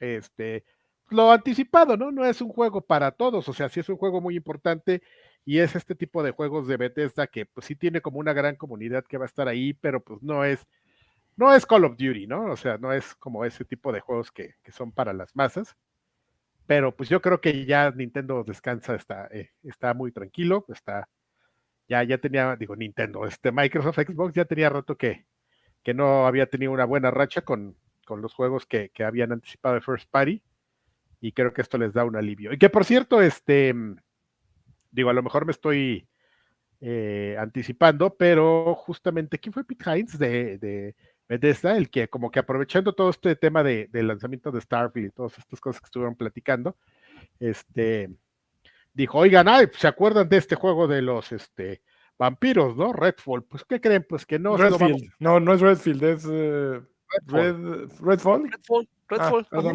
Este, lo anticipado, ¿no? No es un juego para todos, o sea, sí es un juego muy importante y es este tipo de juegos de Bethesda que pues sí tiene como una gran comunidad que va a estar ahí, pero pues no es, no es Call of Duty, ¿no? O sea, no es como ese tipo de juegos que, que son para las masas. Pero pues yo creo que ya Nintendo descansa, está, eh, está muy tranquilo, está, ya, ya tenía, digo, Nintendo, este Microsoft Xbox ya tenía rato que, que no había tenido una buena racha con, con los juegos que, que, habían anticipado de First Party. Y creo que esto les da un alivio. Y que por cierto, este, digo, a lo mejor me estoy eh, anticipando, pero justamente, ¿quién fue Pete Hines de, de Bethesda, el que como que aprovechando todo este tema de, del lanzamiento de Starfield y todas estas cosas que estuvieron platicando, este, dijo, oigan, ay, ¿se acuerdan de este juego de los este, vampiros, no? Redfall. Pues, ¿qué creen? Pues que no. Redfield. No, no es Redfield, es uh, Redfall. Redfall. Redfall. Ah,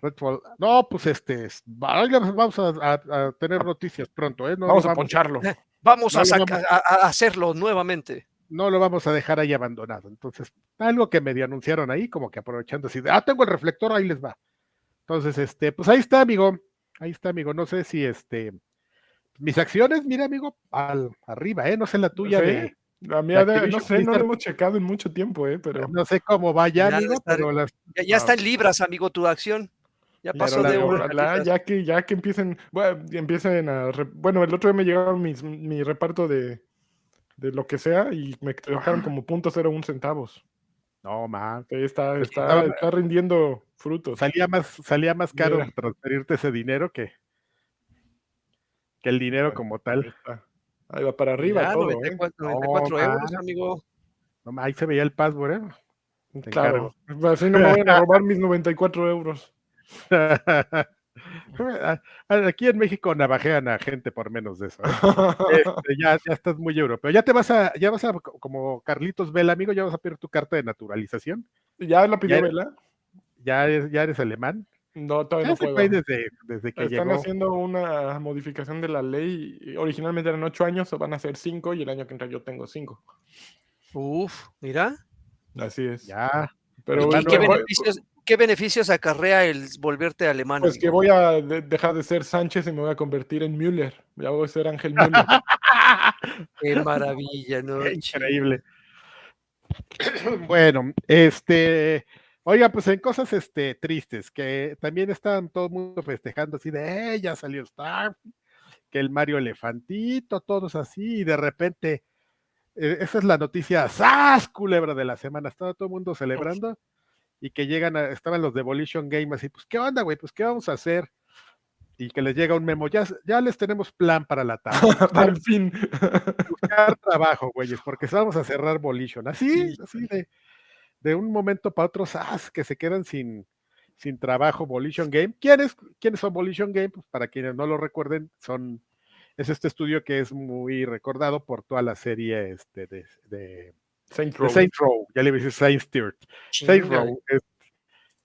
Redfall. No, pues este, vamos a, tener noticias pronto, ¿eh? <laughs> vamos, a poncharlo. Vamos, a, a hacerlo nuevamente no lo vamos a dejar ahí abandonado. Entonces, algo que medio anunciaron ahí, como que aprovechando así de, ah, tengo el reflector, ahí les va. Entonces, este, pues ahí está, amigo. Ahí está, amigo. No sé si este, mis acciones, mira, amigo, al, arriba, ¿eh? No sé la tuya de. La mía, de, no sé, no lo hemos checado en mucho tiempo, ¿eh? Pero. No sé cómo vaya, amigo, pero las... ya, está en libras, amigo, tu acción. Ya pasó de una. Ya que, ya que empiecen, bueno, empiecen a. Bueno, el otro día me llegaron mis, mi reparto de, de lo que sea y me dejaron como punto cero un centavos. No, man. Está, está, está, rindiendo frutos. Salía más, salía más caro transferirte ese dinero que, que el dinero como tal. Ahí va para arriba todo. 94, ¿eh? euros, amigo. No, ahí se veía el password, ¿eh? claro. Así no me van a robar mis 94 euros. <laughs> <laughs> Aquí en México navajean a gente por menos de eso. ¿eh? Este, <laughs> ya, ya estás muy europeo. Ya te vas a, ya vas a, como Carlitos Vela, amigo, ya vas a pedir tu carta de naturalización. ¿Ya la pidió Vela? Ya eres, ya eres alemán. No, todavía no puedo. Desde, desde que Están haciendo una modificación de la ley. Originalmente eran ocho años, van a ser cinco y el año que entra yo tengo cinco. Uf, mira. Así es. Ya. Pero qué, beneficios, ¿Qué beneficios acarrea el volverte alemán? Pues que voy a dejar de ser Sánchez y me voy a convertir en Müller. Ya voy a ser Ángel Müller. <laughs> <laughs> Qué maravilla, ¿no? increíble. <clears throat> Bueno, este, oiga, pues en cosas este, tristes, que también están todo el mundo festejando así de, eh, ya salió Star, que el Mario Elefantito, todos así, y de repente, eh, esa es la noticia, ¡Sas! Culebra de la semana, estaba todo el mundo celebrando y que llegan, a, estaban los Devolution Game así, pues, ¿qué onda, güey? Pues, ¿qué vamos a hacer? Y que les llega un memo, ya, ya les tenemos plan para la <laughs> tarde. Al fin. Buscar trabajo, güeyes, porque vamos a cerrar Volition. Así, así de, de un momento para otro, ¡zas! que se quedan sin, sin trabajo Volition Game. ¿Quiénes, ¿Quiénes son Volition Game? Pues para quienes no lo recuerden, son es este estudio que es muy recordado por toda la serie este, de, de Saint Row. Saint Row, ya le voy a decir Saint Stewart. Saint Row.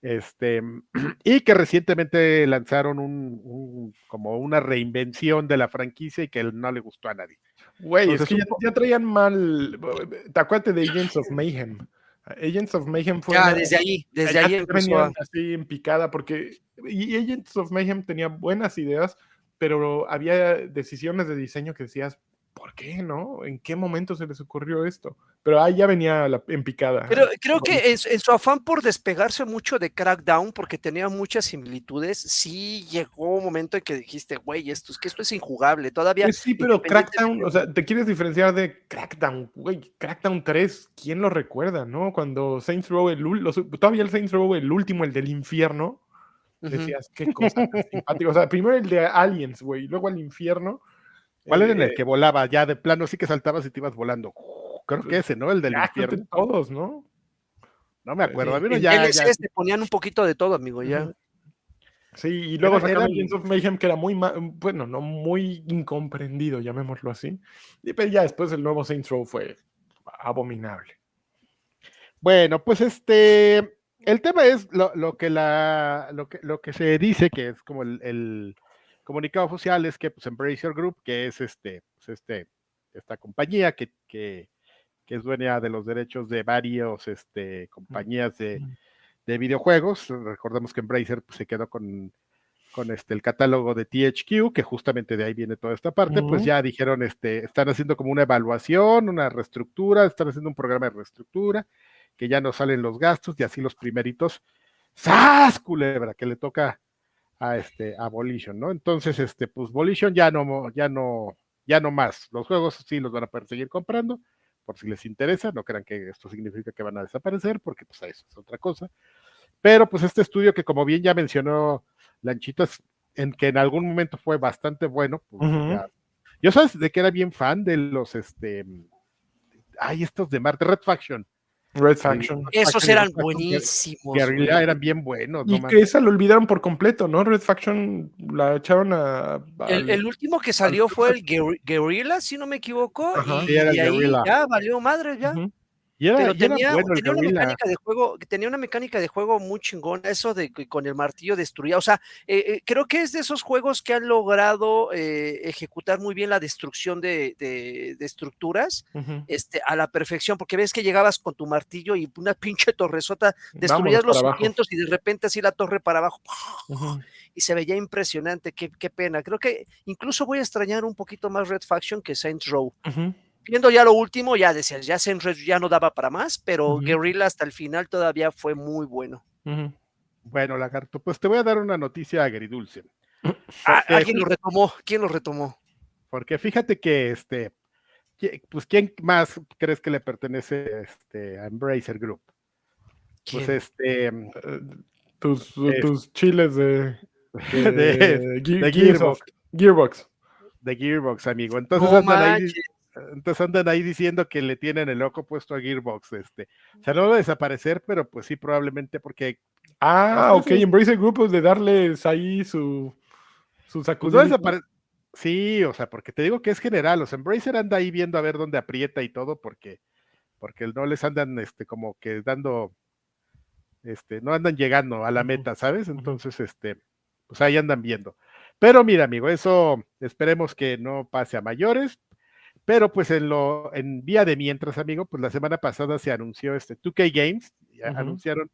este, <clears throat> y que recientemente lanzaron un, como una reinvención de la franquicia y que no le gustó a nadie. Güey, es que ya, traían mal. ¿Te acuerdas de Agents of Mayhem? Agents of Mayhem fue. Ya, desde ahí, desde ahí empezó así en picada, porque. Y Agents of Mayhem tenía buenas ideas, pero había decisiones de diseño que decías, ¿por qué no? ¿En qué momento se les ocurrió esto? Pero ahí ya venía la, en picada. Pero creo que en, su afán por despegarse mucho de Crackdown, porque tenía muchas similitudes, sí llegó un momento en que dijiste, güey, esto es que esto es injugable, todavía. Pues sí, pero Crackdown, o sea, te quieres diferenciar de Crackdown, güey, Crackdown 3, ¿quién lo recuerda, no? Cuando Saints Row, el, todavía el Saints Row, el último, el del infierno, decías, qué cosa simpática. O sea, primero el de Aliens, güey, luego el infierno ¿Cuál era en el Eh, que volaba? Ya de plano sí que saltabas y te ibas volando. Creo que ese, ¿no? El del infierno. todos, ¿no? No me acuerdo. A mí no, En ya, DLCs te ponían un poquito de todo, amigo, ya. Sí, y luego sacaron Agents of Mayhem que era muy, bueno, no muy incomprendido, llamémoslo así. Y pero ya después el nuevo Saints Row fue abominable. Bueno, pues este, el tema es lo, lo que la, lo que, lo que se dice que es como el, el comunicado oficial es que pues Embracer Group, que es este, pues, este, esta compañía que, que, que es dueña de los derechos de varios este, compañías de, Mm. de videojuegos. Recordemos que Embracer pues, se quedó con, con este, el catálogo de THQ, que justamente de ahí viene toda esta parte, pues Ujú. ya dijeron, este, están haciendo como una evaluación, una reestructura, están haciendo un programa de reestructura, que ya no salen los gastos y así los primeritos, ¡zas! culebra, que le toca a este a Volition, ¿no? Entonces, este, pues Volition ya no, ya no, ya no más. Los juegos sí los van a poder seguir comprando, por si les interesa, no crean que esto significa que van a desaparecer, porque pues eso es otra cosa. Pero pues este estudio que como bien ya mencionó Lanchitas, en que en algún momento fue bastante bueno, pues, ya- yo sabes de que era bien fan de los este ay, estos de Marte, Red Faction. Red Faction. Esos Faction y eran Faction, buenísimos. Guerrilla eran bien buenos, no Y manches. que esa lo olvidaron por completo, ¿no? Red Faction la echaron a. El, último que salió fue el Guerri- Guerrilla, si no me equivoco, Ajá. y Sí, era el de ahí ya valió madre, ya. Y era, Pero y era tenía, bueno tenía una mecánica de juego, tenía una mecánica de juego muy chingona, eso de que con el martillo destruía. O sea, eh, eh, creo que es de esos juegos que han logrado eh, ejecutar muy bien la destrucción de, de- de estructuras este, a la perfección, porque ves que llegabas con tu martillo y una <laughs> pinche torresota, destruías los cimientos y de repente así la torre para abajo. Y se veía impresionante, qué, qué pena. Creo que incluso voy a extrañar un poquito más Red Faction que Saints Row. Ujú. Viendo ya lo último, ya decías, ya Row ya no daba para más, pero. Guerrilla hasta el final todavía fue muy bueno. Ujú. Bueno, Lagarto, pues te voy a dar una noticia agridulce. <clears throat> Ah, Porque- ¿Alguien lo retomó? ¿Quién lo retomó? Porque fíjate que este, pues ¿quién más crees que le pertenece este, a Embracer Group? Pues este, Eh, tus, Es- tus chiles de. <laughs> De, De- Ge- de Gearsoft. Gearbox. de Gearbox, amigo. Entonces No andan ahí. Entonces andan ahí diciendo que le tienen el ojo puesto a Gearbox, este. O sea, no va a desaparecer, pero pues sí, probablemente porque Ah, ok. cosas- Embrace Group de darles ahí su. Su pues, no sacudida. desapare- Sí, o sea, porque te digo que es general, o sea, Embracer anda ahí viendo a ver dónde aprieta y todo, porque, porque no les andan este como que dando, este, no andan llegando a la meta, ¿sabes? Entonces, este, pues ahí andan viendo. Pero mira, amigo, eso esperemos que no pase a mayores. Pero pues en lo, en vía de mientras, amigo, pues la semana pasada se anunció este 2K Games, ya anunciaron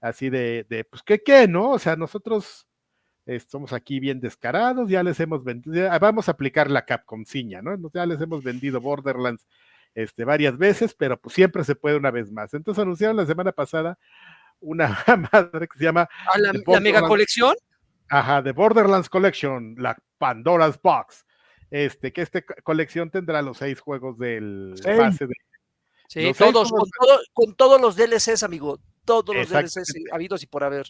así de, de, pues, ¿qué qué, no? O sea, nosotros estamos aquí bien descarados, ya les hemos vendido, vamos a aplicar la Capcom ciña, ¿no? Ya les hemos vendido Borderlands este, varias veces, pero pues siempre se puede una vez más. Entonces anunciaron la semana pasada una <laughs> madre que se llama, ¿A la, la mega colección? ajá, de Borderlands Collection, la Pandora's Box. Este, que esta co- colección tendrá los seis juegos del Seis. base de Sí, todos, juegos con, todo- con todos los DLCs, amigo. Todos los. DLCs habidos y por haber.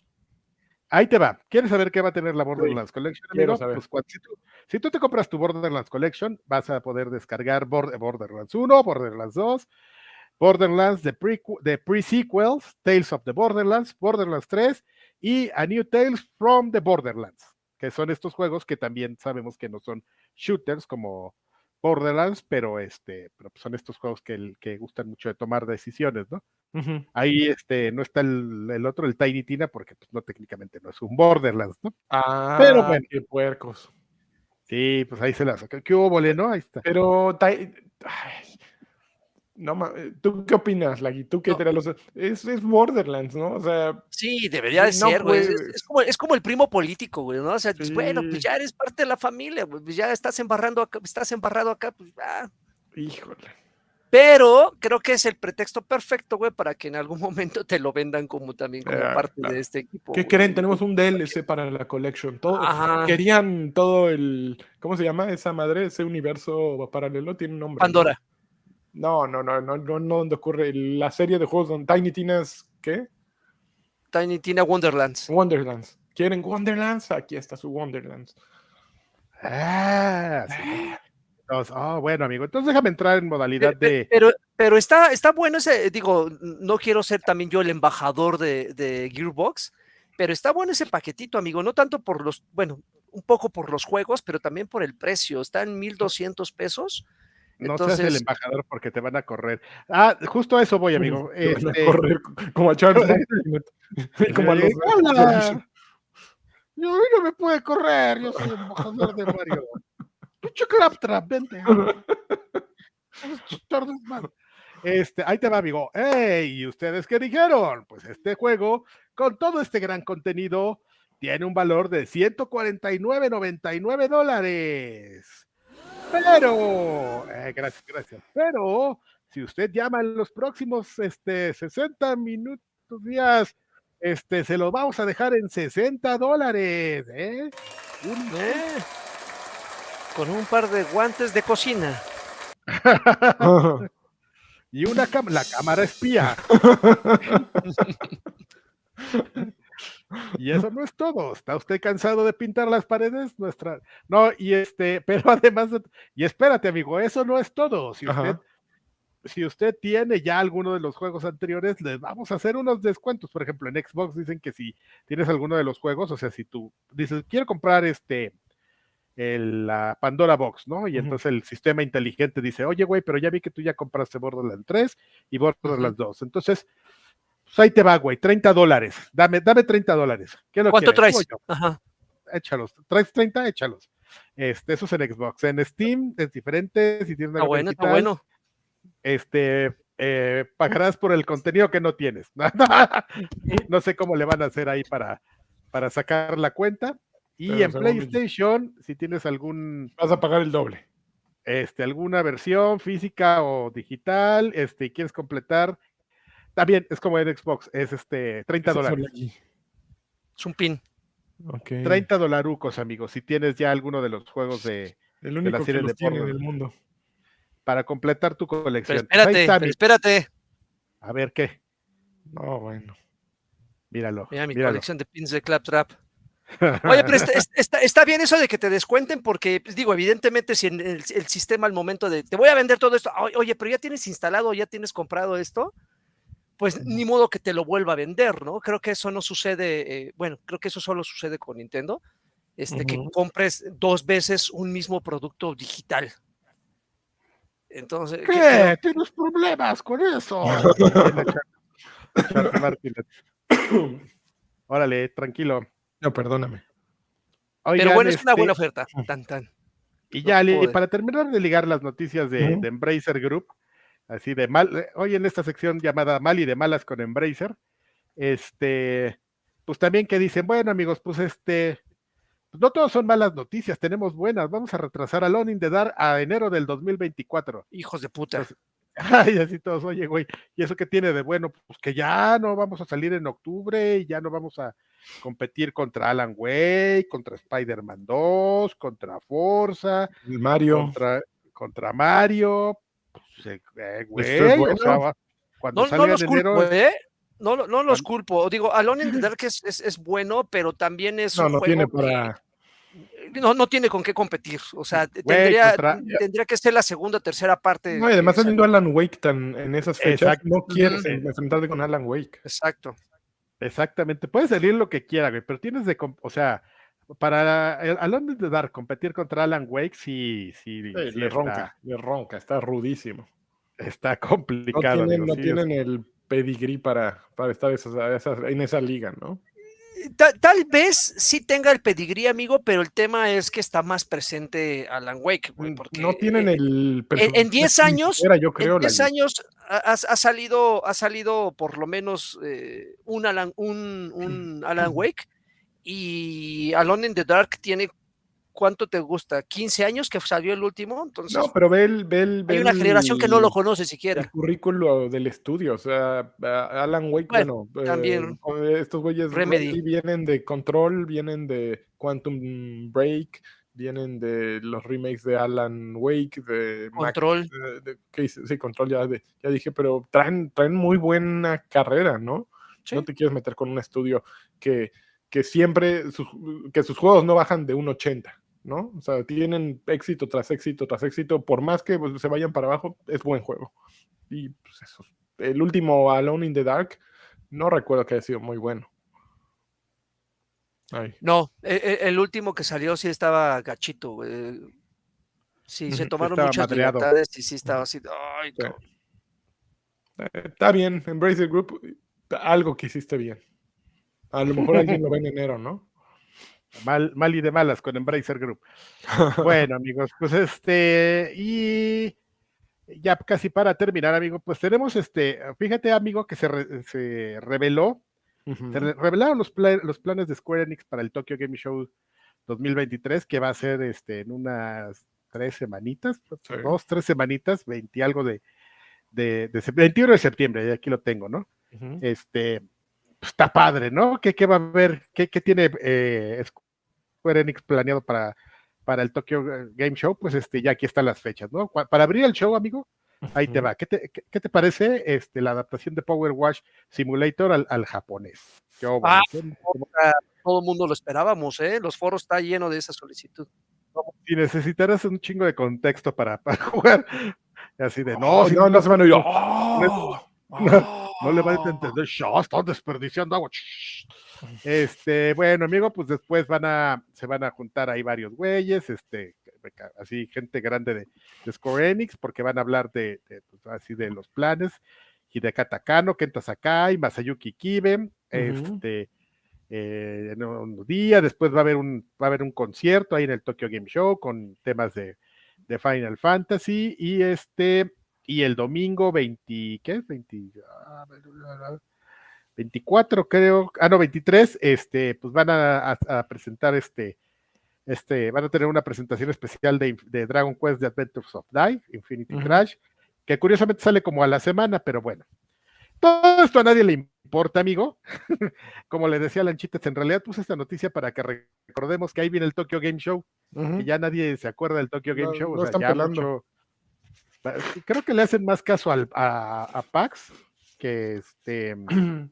Ahí te va. ¿Quieres saber qué va a tener la Borderlands Collection, amigo? saber. Pues cuando- si, tú, si tú te compras tu Borderlands Collection, vas a poder descargar Bor- Borderlands 1, Borderlands 2, Borderlands de prequ- de pre-sequels, Tales of the Borderlands, Borderlands 3 y A New Tales from the Borderlands, que son estos juegos que también sabemos que no son shooters como Borderlands, pero este, pero pues son estos juegos que, gustan mucho de tomar decisiones, ¿no? Ahí este, no está el, el otro, el Tiny Tina, porque pues, no técnicamente no es un Borderlands, ¿no? Ah, Pero bueno. qué puercos. Sí, pues ahí se la saca. ¿Qué hubo, no? Ahí está. Pero. Ay, no, ma- ¿Tú qué opinas, Lagui? ¿Tú qué No. te los... es, es Borderlands, ¿no? O sea, Sí, debería de Sí, no ser, güey. Es- Es, puede- es como, es como el primo político, güey, ¿no? O sea, pues, bueno, pues ya eres parte de la familia, güey, pues ya estás embarrando acá, estás embarrado acá, pues ah. híjole. Pero creo que es el pretexto perfecto, güey, para que en algún <laughs> momento te lo vendan como también como Ah, parte claro. de este equipo. ¿Qué güey. creen? Tenemos un DLC para la collection. Todo, Ajá. Querían todo el. ¿Cómo se llama esa madre? Ese universo paralelo tiene un nombre. ¿no? Pandora. No, no, no, no, no, no donde ocurre la serie de juegos donde Tiny Tina's, ¿qué? Tiny Tina Wonderlands. Wonderlands. ¿Quieren Wonderlands? Aquí está su Wonderlands. Ah, sí. Entonces, ah, bueno, amigo, entonces déjame entrar en modalidad de. Pero, pero está, está bueno ese, digo, no quiero ser también yo el embajador de, de Gearbox, pero está bueno ese paquetito, amigo, no tanto por los, bueno, un poco por los juegos, pero también por el precio. Está en 1200 pesos. No seas el embajador porque te van a correr. Ah, justo a eso voy, <laughs> amigo. Este... correr como a Charles. <laughs> como a los... Yo no me puede correr, yo soy el embajador de Mario. Pucho Claptrap, vente. <laughs> Este, ahí te va, amigo. ¡Ey! ¿Y ustedes qué dijeron? Pues este juego, con todo este gran contenido, tiene un valor de 149.99 dólares. Pero, eh, gracias, gracias. Pero, si usted llama en los próximos este, 60 minutos, días, este, se lo vamos a dejar en 60 dólares. ¿eh? ¿Eh? Con un par de guantes de cocina. <laughs> y una la cámara espía. <laughs> Y eso no es todo. ¿Está usted cansado de pintar las paredes? Nuestra. No, y este, <laughs> pero además, y espérate, amigo, eso no es todo. Si usted, si usted tiene ya alguno de los juegos anteriores, les vamos a hacer unos descuentos. Por ejemplo, en Xbox dicen que si tienes alguno de los juegos, o sea, si tú dices, quiero comprar este, la Pandora Box, ¿no? Y entonces el sistema inteligente dice, oye, güey, pero ya vi que tú ya compraste Borderlands 3 y Borderlands 2. Entonces, pues ahí te va, güey, 30 dólares. Dame, dame 30 dólares. ¿Cuánto traes? Ajá. Échalos. ¿Traes 30? Échalos. Este, eso es en Xbox. En Steam es diferente. Si tienes una ah, bueno, está bueno. Este, eh, pagarás por el contenido que no tienes. <laughs> no sé cómo le van a hacer ahí para, para sacar la cuenta. Y en PlayStation, si tienes algún. Vas a pagar el doble. Este, alguna versión física o digital, este, y quieres completar también es como en Xbox, es este 30 dólares. Es un pin. 30 dolarucos, amigos, si tienes ya alguno de los juegos de, El único la serie de tiene en el mundo. Para completar tu colección. espérate, espérate. A ver qué. No, bueno. Míralo. Mira mi colección de pins de Claptrap. <laughs> Oye, pero está, bien eso de que te descuenten porque, pues, digo, evidentemente si en el, el, sistema al momento de, te voy a vender todo esto, oye, pero ya tienes instalado, ya tienes comprado esto, pues ni modo que te lo vuelva a vender, ¿no? Creo que eso no sucede, eh, bueno, creo que eso solo sucede con Nintendo, este, que compres dos veces un mismo producto digital. Entonces, ¿qué? ¿Tienes problemas con eso? <laughs> <laughs> <coughs> Órale, tranquilo. No, perdóname. Pero bueno, es una buena este oferta. Tan, tan. Y ya, para terminar de ligar las noticias de, de Embracer Group, así de mal, eh, hoy en esta sección llamada Mal y de Malas con Embracer, este, pues también que dicen, bueno amigos, pues este, pues no todos son malas noticias, tenemos buenas, vamos a retrasar a Lonin de dar a enero del 2024. Hijos de puta. <laughs> ay, así todos, oye, güey, ¿y eso qué tiene de bueno? Pues que ya no vamos a salir en octubre y ya no vamos a competir contra Alan Wake, contra Spider-Man 2, contra Forza, Mario. Contra, contra Mario, pues, eh, cuando no, los culpo, ¿eh? No, no los culpo. Digo, Alone in the Dark es, es, bueno, pero también es no, no tiene para... no, no tiene con qué competir. O sea, tendría, tendría que ser la segunda o tercera parte. No, y además teniendo Alan Wake tan, en esas fechas, no quieres enfrentarte con Alan Wake. Exacto. Exactamente. Puede salir lo que quiera, pero tienes de, o sea, para Alone de Dark competir contra Alan Wake, sí, sí, le ronca, le ronca, está rudísimo. Está complicado. No tienen, el pedigrí para, para estar en esa liga, ¿no? Tal, vez sí tenga el pedigrí, amigo, pero el tema es que está más presente Alan Wake, mm, porque no tienen el en 10 <laughs> años, yo creo, en 10 años ha, salido, ha salido por lo menos eh, un Alan, un, un Alan <clears throat> Wake y Alone in the Dark tiene ¿cuánto te gusta? ¿15 años que salió el último? Entonces, no, pero ve el, Hay una generación que no lo conoce siquiera. El currículo del estudio, o sea, Alan Wake, bueno, también eh, estos güeyes vienen de Control, vienen de Quantum Break, vienen de los remakes de Alan Wake, de Control. sí, Control, ya, ya dije, pero traen, traen muy buena carrera, ¿no? No te quieres meter con un estudio que que siempre, sus, que sus juegos no bajan de un 80. ¿no? O sea, tienen éxito tras éxito tras éxito, por más que pues, se vayan para abajo, es buen juego. Y pues eso. El último Alone in the Dark, no recuerdo que haya sido muy bueno. Ay. No, e- e- el, último que salió sí estaba gachito. güey. Sí, se tomaron estaba muchas libertades y sí estaba así. Ay, Sí. cabrón. Eh, está bien, Embracer Group, algo que hiciste bien. A lo mejor alguien lo ve en enero, ¿no? Mal, mal y de malas con Embracer Group. Bueno, amigos, pues este, y ya casi para terminar, amigo, pues tenemos este, fíjate, amigo, que se, re- se reveló, se re- revelaron los, pla- los planes de Square Enix para el Tokyo Game Show 2023, que va a ser este, en unas tres semanitas, Sí. dos, tres semanitas, 20 y algo de, de, de sep- 21 de septiembre, aquí lo tengo, ¿no? Este, pues, está padre, ¿no? ¿Qué, qué va a haber? ¿Qué, qué tiene eh, Square Enix planeado para, para el Tokyo Game Show? Pues este, ya aquí están las fechas, ¿no? Para abrir el show, amigo, ahí te va. ¿Qué te, qué, qué te parece este, la adaptación de Power Wash Simulator al, al japonés? ¿Qué óvole, Ah? Todo el mundo lo esperábamos, ¿eh? Los foros está lleno de esa solicitud. Si necesitarás un chingo de contexto para, para <laughs> jugar, así de, no, Oh, si no, no se van a ir. <laughs> no, ¡Oh! le van a entender, "Shh, están desperdiciando agua. shh". Este, bueno, amigo, pues después van a, se van a juntar ahí varios güeyes, este, así gente grande de, de Square Enix, porque van a hablar de, de, pues, así de los planes, Hidekata Kano, Kenta Sakai, Masayuki Kibe, este, eh, en un día, después va a haber un, va a haber un concierto ahí en el Tokyo Game Show con temas de, de Final Fantasy, y este, y el domingo 20, ¿qué es? 20, ah, 24 creo, ah no, 23, este, pues van a, a- a presentar este, este, van a tener una presentación especial de, de Dragon Quest The Adventures of Life, Infinity Ujú. Crash, que curiosamente sale como a la semana, pero bueno. Todo esto a nadie le importa, amigo. <laughs> como le decía Lanchitas, en realidad puse esta noticia para que recordemos que ahí viene el Tokyo Game Show, Ujú. que ya nadie se acuerda del Tokyo Game No, Show. o no sea, están ya mucho- Creo que le hacen más caso al, a, a PAX que este <clears throat>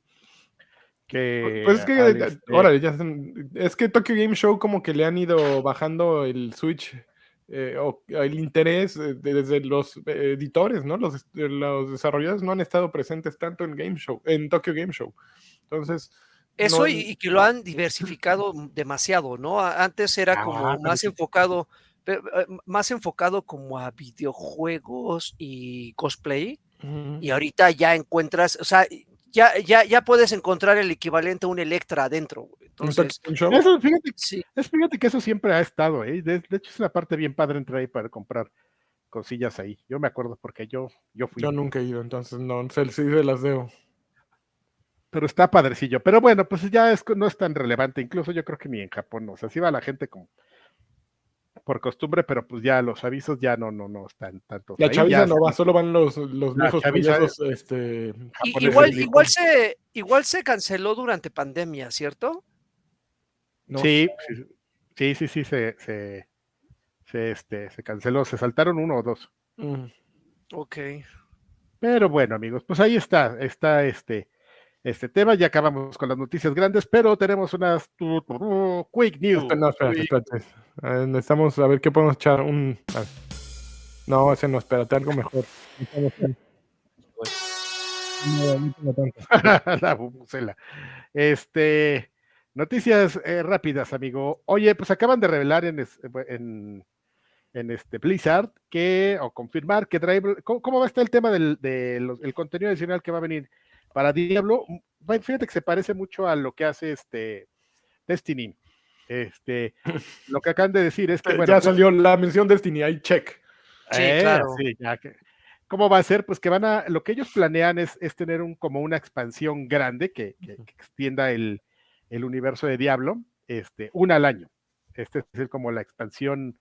que Pues es que, al, eh, este, órale, ya son- es que Tokyo Game Show como que le han ido bajando el switch, eh, o el interés eh, de- desde los eh, editores, ¿no? Los, los desarrolladores no han estado presentes tanto en Game Show, en Tokyo Game Show. Entonces, Eso no- y, y que lo han diversificado demasiado, ¿no? Antes era Ah, como más sí. enfocado, eh, más enfocado como a videojuegos y cosplay, y ahorita ya encuentras, o sea, ya, ya, ya puedes encontrar el equivalente a un Electra adentro. güey. ¿Un Entonces, eso, fíjate, sí, es, fíjate que eso siempre ha estado, ¿eh? de, de hecho es una parte bien padre entrar ahí para comprar cosillas ahí. Yo me acuerdo porque yo, yo fui. Yo nunca he ido, entonces no si se las debo. Pero está padrecillo. Pero bueno, pues ya es, no es tan relevante. Incluso yo creo que ni en Japón, ¿no? o sea, sí va la gente como por costumbre, pero pues ya los avisos ya no, no, no están tanto. La ahí, chaviza ya no va, solo van los, los viejos payasos, este, japoneses igual, igual, se, igual se canceló durante pandemia, ¿cierto? no sí, sí, sí, sí, sí, se, se, se, este, se canceló, se saltaron uno o dos. Mm. Ok. Pero bueno, amigos, pues ahí está, está este, este tema. Ya acabamos con las noticias grandes, pero tenemos unas tu- tu- tu- quick news. Espera, No, espérate, espérate. Eh, necesitamos saber qué podemos echar. Un... a ver. No, ese no, espérate, algo mejor. <laughs> La bubucela. Este, noticias eh, rápidas, amigo. Oye, pues acaban de revelar en, es- en, en este Blizzard que, o confirmar que Driver, ¿cómo, cómo va a estar el tema del, de los- el contenido adicional que va a venir para Diablo? Va- Fíjate que se parece mucho a lo que hace este Destiny. Este, <laughs> lo que acaban de decir es que, Eh, bueno, ya pues, salió la mención Destiny, ahí check. Sí, eh, claro. sí, ya que- ¿Cómo va a ser? Pues que van a, lo que ellos planean es, es tener un, como una expansión grande que, que- que extienda el, el universo de Diablo, este, una al año. Este es como la expansión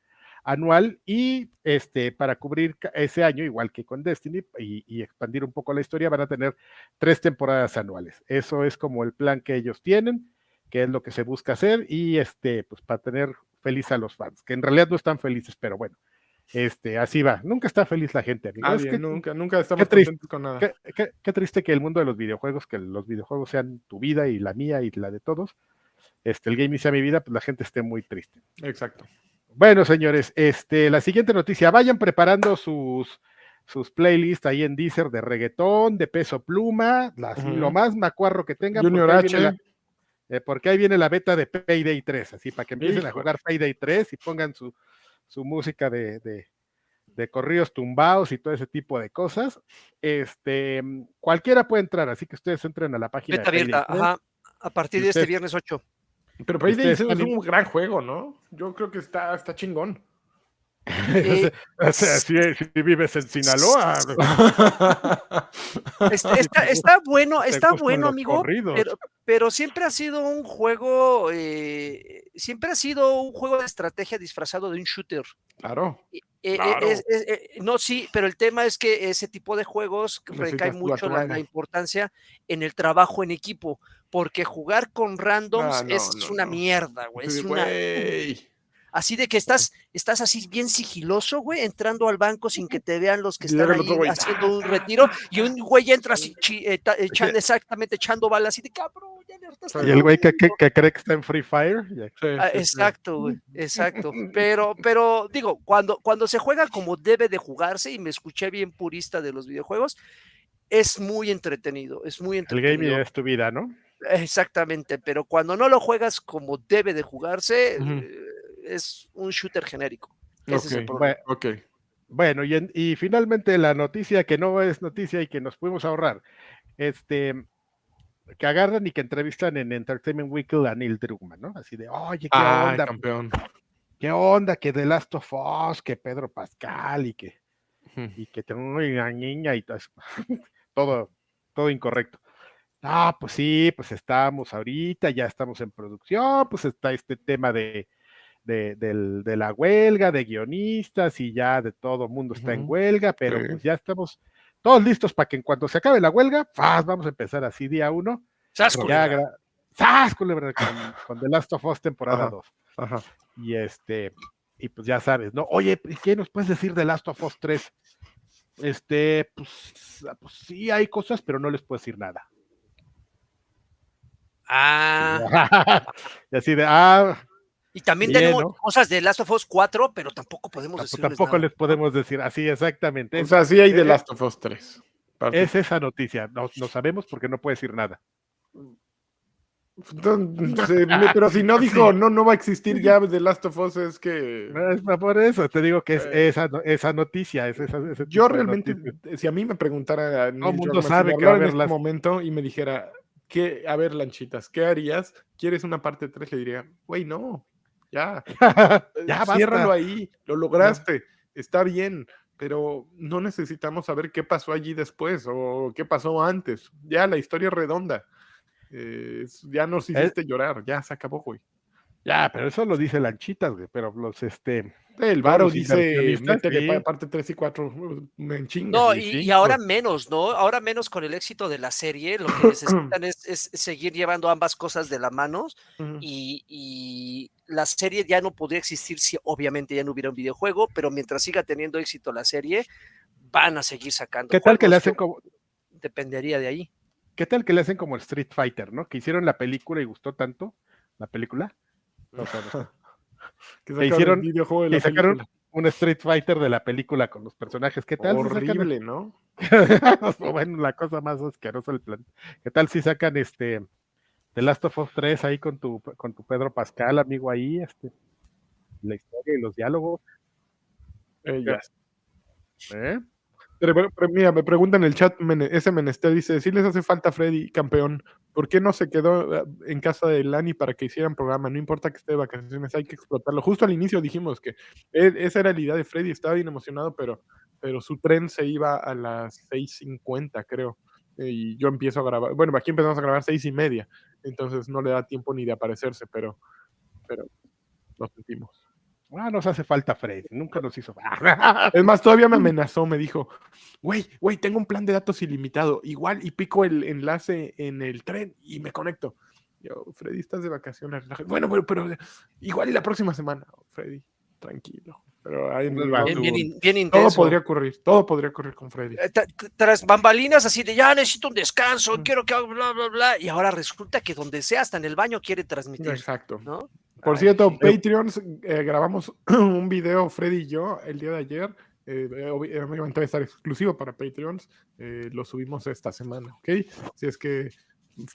anual y este, para cubrir ese año, igual que con Destiny, y, y expandir un poco la historia, van a tener tres temporadas anuales. Eso es como el plan que ellos tienen, que es lo que se busca hacer, y este, pues para tener feliz a los fans, que en realidad no están felices, pero bueno. Este, así va. Nunca está feliz la gente. Es que- nunca, nunca estamos triste, contentos con nada. qué, qué- qué triste que el mundo de los videojuegos, que los videojuegos sean tu vida y la mía y la de todos, este, el gaming sea mi vida, pues la gente esté muy triste. Exacto. Bueno, señores, este, la siguiente noticia, vayan preparando sus, sus playlists ahí en Deezer de reggaetón, de peso pluma, las- lo más macuarro que tengan. Junior porque ahí H. viene la- eh, porque ahí viene la beta de Payday 3, así para que empiecen a jugar Payday 3 y pongan su, su música de, de, de corridos tumbados y todo ese tipo de cosas. Este, cualquiera puede entrar, así que ustedes entren a la página Beta de abierta, Payday 3. ajá. A partir de este viernes 8. Pero Payday Ustedes es están un gran juego, ¿no? Yo creo que está, está chingón. Eh, <laughs> O sea, si, si vives en Sinaloa. <laughs> Está, está- está bueno, está bueno, amigo, pero, pero siempre ha sido un juego, eh, siempre ha sido un juego de estrategia disfrazado de un shooter. Claro. Eh, eh, Claro. es- es- eh, no, sí, pero el tema es que ese tipo de juegos recae mucho la, la importancia en el trabajo en equipo, porque jugar con randoms Ah, no, es no, una no. mierda, güey. Es una, así de que estás, estás así bien sigiloso, güey, entrando al banco sin que <laughs> te vean los que Y están el ahí otro güey, haciendo un retiro y un güey entra así, <laughs> chi- eh, ta- echan- exactamente echando balas así de cabrón. ya Y el güey que, que- dando". que cree que está en Free Fire. Ah, exacto, güey, exacto. Pero, pero digo, cuando, cuando se juega como debe de jugarse, y me escuché bien purista de los videojuegos, es muy entretenido, es muy El entretenido. gaming es tu vida, ¿no? Exactamente, pero cuando no lo juegas como debe de jugarse, eh, es un shooter genérico. Ese es el Ok, problema. Bueno, Ok. Bueno, y, en- y finalmente la noticia que no es noticia y que nos pudimos ahorrar, este, que agarran y que entrevistan en Entertainment Weekly a Neil Druckmann, ¿no? Así de, oye, ¿qué Ay, onda? campeón. ¿Qué onda? Que The Last of Us, que Pedro Pascal y que, y que tengo una niña y todo eso. <laughs> todo, todo incorrecto. Ah, pues sí, pues estamos ahorita, ya estamos en producción, pues está este tema de, de, la huelga, de guionistas y ya de todo mundo está en huelga, pero Sí. pues ya estamos todos listos para que en cuanto se acabe la huelga, vamos a empezar así día uno. ¡Sas, ya culebra! gra- ¡Sas, culebra! Con, con The Last of Us temporada Ajá. 2. Ajá. Y este, y pues ya sabes, ¿no? Oye, ¿y ¿qué nos puedes decir de Last of Us 3? Este, pues, pues sí hay cosas, pero no les puedo decir nada. Ah, <laughs> y así de, ah, y también bien, tenemos ¿no? cosas de Last of Us 4, pero tampoco podemos tampoco, decirles tampoco nada. les podemos decir así exactamente. O sea, sí hay eh, The Last of Us 3. Parte. es esa noticia, no, no sabemos porque no puede decir nada. Entonces, pero si no <laughs> dijo, no, no va a existir ya <laughs> The Last of Us, es que Es por eso te digo que es Eh. esa, esa noticia, es esa, ese yo de realmente, si a mí me preguntara mundo si sabe que va a hablara en haber este las- momento y me dijera, ¿qué, a ver, Lanchitas, ¿qué harías? ¿Quieres una parte 3? Le diría, güey, no, ya, <laughs> ya eh, ciérralo ahí, lo lograste, está bien, pero no necesitamos saber qué pasó allí después o qué pasó antes. Ya la historia es redonda. Eh, ya nos hiciste llorar, ya se acabó, güey. Ya, pero eso lo dice Lanchitas, güey, pero los este El Varo dice, métele sí. parte 3 y 4, me enchinga. No, y, ahora menos, ¿no? Ahora menos con el éxito de la serie, lo que <clears throat> necesitan es, es seguir llevando ambas cosas de la mano y, y la serie ya no podría existir si obviamente ya no hubiera un videojuego, pero mientras siga teniendo éxito la serie, van a seguir sacando. ¿Qué tal que le hacen como Dependería de ahí. qué tal que le hacen como el Street Fighter, ¿no? Que hicieron la película y gustó tanto la película. No sé, <laughs> Que sacaron hicieron- videojuego de que la sacaron película. un Street Fighter de la película con los personajes. ¿Qué tal? si sacan Horrible, ¿no? <laughs> bueno, la cosa más asquerosa del plan. ¿Qué tal si sacan este The Last of Us 3 ahí con tu con tu Pedro Pascal, amigo ahí, este la historia y los diálogos, Eh, ya. ¿eh? Pero, mira, me pregunta en el chat, ese Menester dice, si les hace falta Freddy, campeón, ¿por qué no se quedó eh, en casa de Lani para que hicieran programa? No importa que esté de vacaciones, hay que explotarlo. Justo al inicio dijimos que e- esa era la idea de Freddy, estaba bien emocionado, pero, pero su tren se iba a las 6.50, creo. eh, Y yo empiezo a grabar, bueno, aquí empezamos a grabar seis y media, entonces no le da tiempo ni de aparecerse, pero, pero lo sentimos. Ah, nos hace falta Freddy, nunca nos hizo. <laughs> Es más, todavía me amenazó, me dijo, güey, güey, tengo un plan de datos ilimitado, igual y pico el enlace en el tren y me conecto. Yo, Freddy, estás de vacaciones. relájate". Bueno, pero, pero igual y la próxima semana, Freddy, tranquilo. Pero ahí nos va. Bien, bien, in- bien Todo intenso. podría ocurrir, todo podría ocurrir con Freddy. Eh, tra- tra- Tras bambalinas así de ya necesito un descanso, Mm. quiero que haga bla, bla, bla, y ahora resulta que donde sea, hasta en el baño quiere transmitir, Exacto. ¿no? Por Ay, cierto, sí. Patreons, eh, grabamos <clears throat> un video, Freddy y yo, el día de ayer. eh, obvi- obviamente va a estar exclusivo para Patreons. eh, lo subimos esta semana, ¿ok? Si es que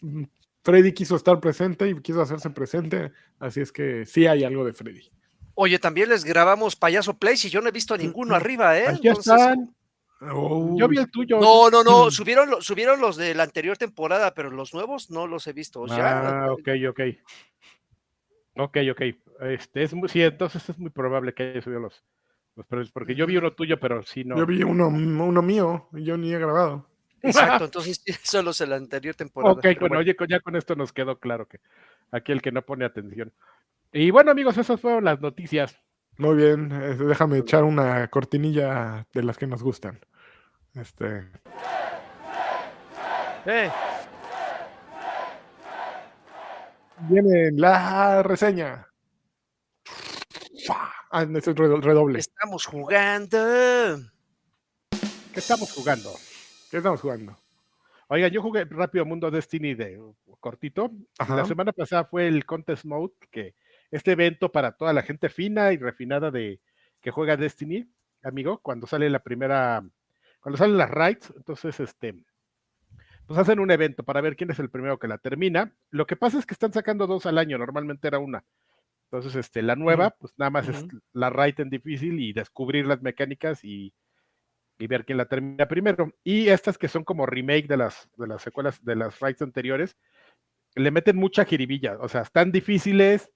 mm, Freddy quiso estar presente y quiso hacerse presente, así es que sí hay algo de Freddy. Oye, también les grabamos Payaso Place y yo no he visto ninguno arriba, ¿eh? Aquí Entonces- están. Oh, Yo vi el tuyo. No, no, no, Mm. subieron, subieron los de la anterior temporada, pero los nuevos no los he visto. Ya, Ah, ok, ok. Ok, ok. Este es muy, sí, entonces es muy probable que haya subido los, los precios, porque yo vi uno tuyo, pero sí no. Yo vi uno, uno mío y yo ni he grabado. exacto, entonces son los de la anterior temporada. Ok, pero bueno, oye, con- ya con esto nos quedó claro que aquí el que no pone atención. Y bueno, amigos, esas fueron las noticias. Muy bien, eh, déjame echar una cortinilla de las que nos gustan. Este, Eh, viene la reseña. Ah, no, es redo- redoble. Estamos jugando. ¿Qué estamos jugando? ¿Qué estamos jugando? Oigan, yo jugué rápido Mundo Destiny de cortito. Ajá. La semana pasada fue el Contest Mode, que este evento para toda la gente fina y refinada de que juega Destiny, amigo, cuando sale la primera, cuando salen las raids, entonces este, pues hacen un evento para ver quién es el primero que la termina. Lo que pasa es que están sacando dos al año, normalmente era una. Entonces, este, la nueva, pues nada más es la raid en difícil y descubrir las mecánicas y, y ver quién la termina primero. Y estas que son como remake de las, de las secuelas de las raids anteriores, le meten mucha jiribilla, o sea, están difíciles,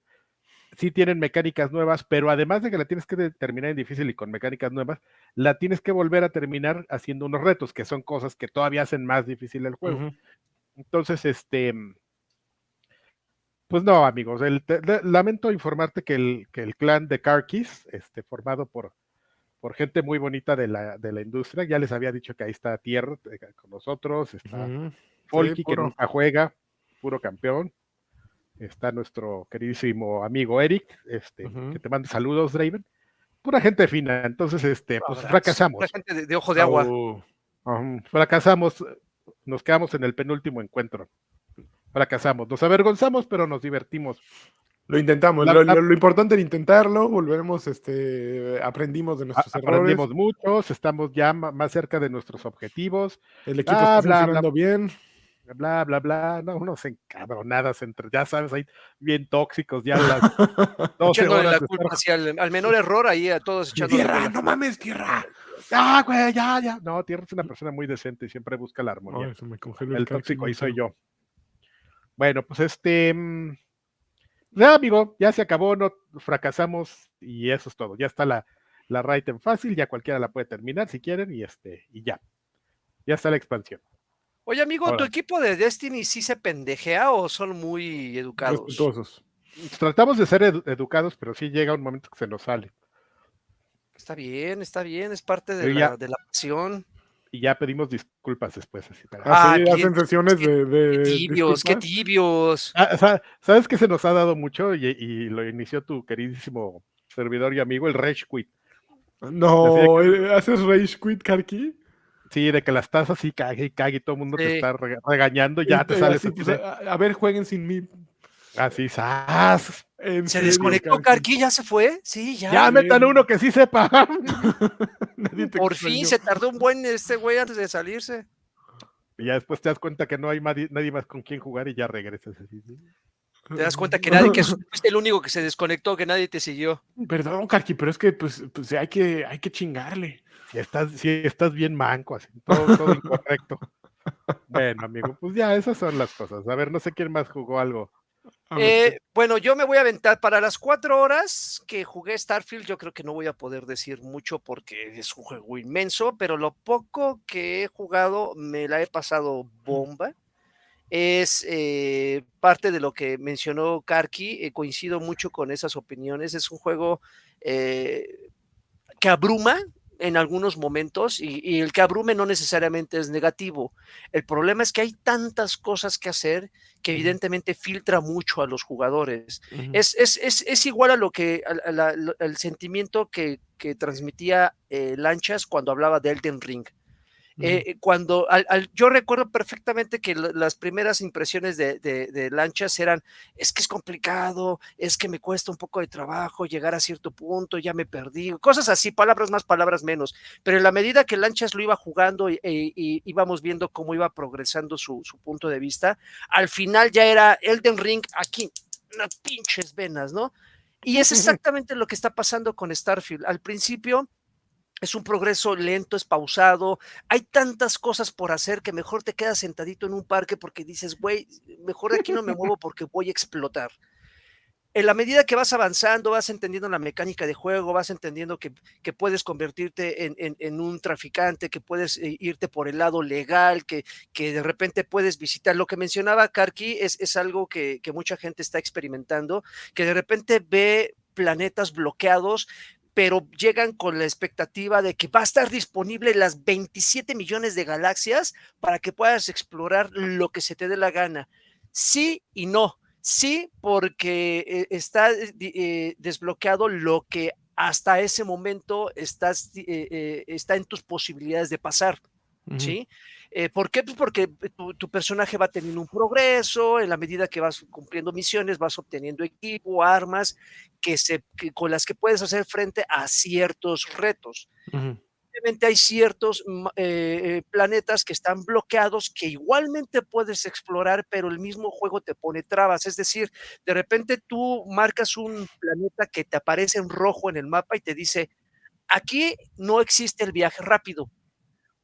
sí tienen mecánicas nuevas, pero además de que la tienes que terminar en difícil y con mecánicas nuevas, la tienes que volver a terminar haciendo unos retos, que son cosas que todavía hacen más difícil el juego. Entonces, este, pues no, amigos, el- te- le- lamento informarte que el, que el clan de Karkis, este, formado por, por gente muy bonita de la, de la industria, ya les había dicho que ahí está Tierra eh, con nosotros, está Ujú. Folky, que nunca juega, puro campeón. Está nuestro queridísimo amigo Eric, este, Ujú. que te manda saludos, Draven. Pura gente fina, entonces, este, pues Abrazo. fracasamos. Pura gente de, de ojo de agua. Fracasamos, nos quedamos en el penúltimo encuentro. Fracasamos, nos avergonzamos, pero nos divertimos. Lo intentamos. La- lo, la- lo- lo importante era intentarlo. Volveremos, este, aprendimos de nuestros errores. aprendimos muchos, estamos ya más cerca de nuestros objetivos, El equipo bla, está bla, bla. funcionando bien. Bla, bla, bla, no, unos encabronadas entre, ya sabes, ahí bien tóxicos, ya las <laughs> 12 Echándole horas la culpa estar hacia el- al menor error ahí a todos echándole Tierra, la- no mames, tierra. Ah, güey, ya, ya. No, Tierra es una persona muy decente y siempre busca la Ay, armonía. se me congeló el calcio, tóxico ahí no soy yo. Bueno, pues este. mm, Ya, amigo, ya se acabó, no fracasamos y eso es todo. Ya está la, la raid en fácil, ya cualquiera la puede terminar si quieren y este, y ya. Ya está la expansión. Oye, amigo, ¿tu equipo de Destiny sí se pendejea o son muy educados? Respetuosos. Tratamos de ser edu- educados, pero sí llega un momento que se nos sale. Está bien, está bien, es parte de, la, ya- de la pasión. Y ya pedimos disculpas después. Así, para- Ah, Así qué- hacen sesiones qué- de, de Qué tibios, qué tibios. Ah, sa- ¿Sabes qué se nos ha dado mucho? Y, y lo inició tu queridísimo servidor y amigo, el Rage Quit. No, ¿haces Rage Quit, Karki? Sí, de que las tazas así cague y cague y todo el mundo te Sí. está rega- regañando, ya te sales así, pues, a, a ver, jueguen sin mí. así, ¡zas! En ¿Se serio, desconectó Karki? ¿Ya se fue? Sí, ya. Ya metan uno que sí sepa. <laughs> Nadie te Por fin se tardó un buen este güey antes de salirse. y ya después te das cuenta que no hay nadie, nadie más con quien jugar y ya regresas así. ¿sí? Te das cuenta que nadie, que <laughs> fuiste el único que se desconectó, que nadie te siguió. Perdón, Karki, pero es que pues, pues hay, que, hay que chingarle. Si estás, si estás bien manco, así, todo, todo incorrecto. <laughs> Bueno, amigo, pues ya, esas son las cosas. A ver, no sé quién más jugó algo. Eh, bueno, yo me voy a aventar para las cuatro horas que jugué Starfield. Yo creo que no voy a poder decir mucho porque es un juego inmenso, pero lo poco que he jugado me la he pasado bomba. Es eh, parte de lo que mencionó Karki. eh, coincido mucho con esas opiniones. Es un juego eh, que abruma en algunos momentos y, y el que abrume no necesariamente es negativo. El problema es que hay tantas cosas que hacer que evidentemente filtra mucho a los jugadores. Es, es, es, es igual a lo que al sentimiento que, que transmitía Lanchas cuando hablaba de Elden Ring. Eh, cuando yo recuerdo perfectamente que las primeras impresiones de, lanchas eran, es que es complicado, es que me cuesta un poco de trabajo llegar a cierto punto, ya me perdí, cosas así, palabras más, palabras menos. Pero en la medida que lanchas lo iba jugando y, íbamos viendo cómo iba progresando su, su, punto de vista, al final ya era Elden Ring aquí, unas pinches venas, ¿no? Y es exactamente lo que está pasando con Starfield. Al principio es un progreso lento, es pausado. Hay tantas cosas por hacer que mejor te quedas sentadito en un parque porque dices, güey, mejor aquí no me muevo porque voy a explotar. En la medida que vas avanzando, vas entendiendo la mecánica de juego, vas entendiendo que, puedes convertirte en, un traficante, que puedes eh, irte por el lado legal, que, que, de repente puedes visitar. Lo que mencionaba Karki es, es algo que, que mucha gente está experimentando, que de repente ve planetas bloqueados, pero llegan con la expectativa de que va a estar disponible las 27 millones de galaxias para que puedas explorar lo que se te dé la gana. Sí y no. Sí, porque eh, está eh, desbloqueado lo que hasta ese momento estás, eh, está en tus posibilidades de pasar. ¿Sí? Eh, ¿Por qué? Pues porque tu, personaje va teniendo un progreso, en la medida que vas cumpliendo misiones, vas obteniendo equipo, armas, que se, con las que puedes hacer frente a ciertos retos. Obviamente hay ciertos mm, eh, eh, planetas que están bloqueados que igualmente puedes explorar, pero el mismo juego te pone trabas. Es decir, de repente tú marcas un planeta que te aparece en rojo en el mapa y te dice, aquí no existe el viaje rápido.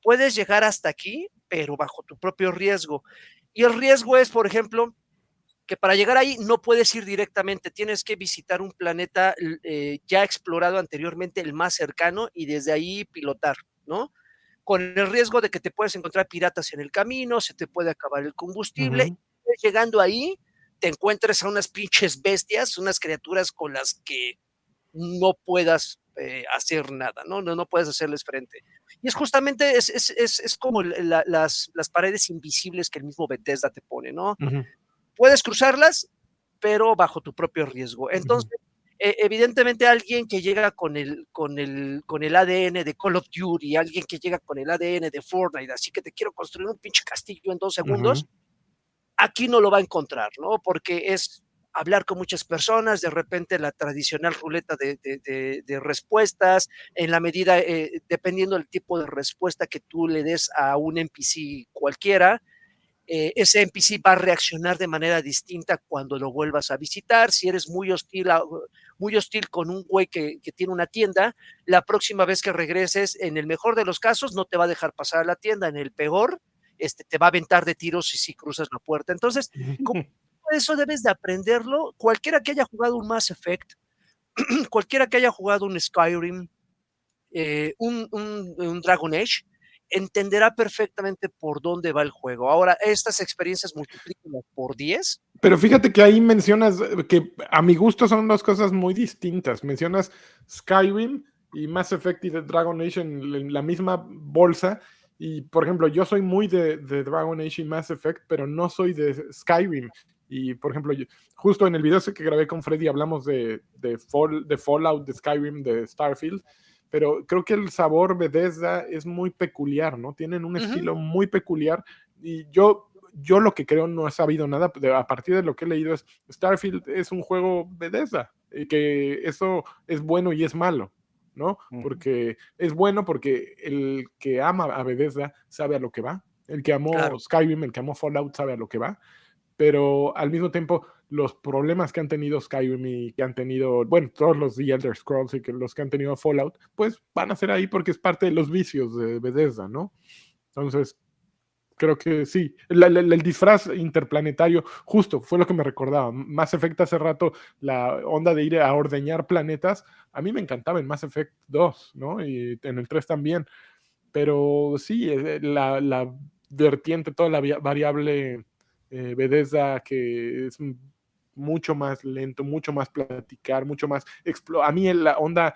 Puedes llegar hasta aquí, pero bajo tu propio riesgo. Y el riesgo es, por ejemplo, que para llegar ahí no puedes ir directamente, tienes que visitar un planeta eh, ya explorado anteriormente, el más cercano, y desde ahí pilotar, ¿no? Con el riesgo de que te puedes encontrar piratas en el camino, se te puede acabar el combustible. y llegando ahí, te encuentres a unas pinches bestias, unas criaturas con las que no puedas eh, hacer nada, ¿no? ¿no? No puedes hacerles frente. Y es justamente, es, es, es, como las, las, paredes invisibles que el mismo Bethesda te pone, ¿no? Puedes cruzarlas, pero bajo tu propio riesgo. Entonces, e, evidentemente alguien que llega con el, con, el, con el ADN de Call of Duty, alguien que llega con el ADN de Fortnite, así que te quiero construir un pinche castillo en dos segundos, aquí no lo va a encontrar, ¿no? Porque es hablar con muchas personas, de repente la tradicional ruleta de, respuestas, en la medida, eh, dependiendo del tipo de respuesta que tú le des a un NPC cualquiera, eh, ese NPC va a reaccionar de manera distinta cuando lo vuelvas a visitar. Si eres muy hostil, muy hostil con un güey que, tiene una tienda, la próxima vez que regreses, en el mejor de los casos, no te va a dejar pasar a la tienda, en el peor, este, te va a aventar de tiros si, si cruzas la puerta. Entonces, eso debes de aprenderlo. Cualquiera que haya jugado un Mass Effect, <clears throat> cualquiera que haya jugado un Skyrim, eh, un, Dragon Age, entenderá perfectamente por dónde va el juego. Ahora, estas experiencias multiplícalas por 10. Pero fíjate que ahí mencionas eh, que a mi gusto son dos cosas muy distintas. Mencionas Skyrim y Mass Effect y Dragon Age en la misma bolsa. Y por ejemplo, yo soy muy de, de, Dragon Age y Mass Effect, pero no soy de Skyrim. Y por ejemplo, justo en el video que grabé con Freddy hablamos de, de, Fall, de Fallout, de Skyrim, de Starfield, pero creo que el sabor Bethesda es muy peculiar, ¿no? Tienen un estilo muy peculiar y yo, yo lo que creo no he sabido nada, a partir de lo que he leído es Starfield es un juego Bethesda, y que eso es bueno y es malo. ¿no? Porque es bueno porque el que ama a Bethesda sabe a lo que va. El que amó Skyrim, el que amó Fallout sabe a lo que va pero al mismo tiempo los problemas que han tenido Skyrim y que han tenido, bueno, todos los The Elder Scrolls y que los que han tenido Fallout, pues van a ser ahí porque es parte de los vicios de Bethesda, ¿no? Entonces, creo que sí. el disfraz interplanetario, justo, fue lo que me recordaba. Mass Effect hace rato, la onda de ir a ordeñar planetas, a mí me encantaba en Mass Effect 2, ¿no? Y en el 3 también. Pero sí, eh, la, la vertiente, toda la variable eh, Bethesda que es mucho más lento, mucho más platicar, mucho más... A mí la onda,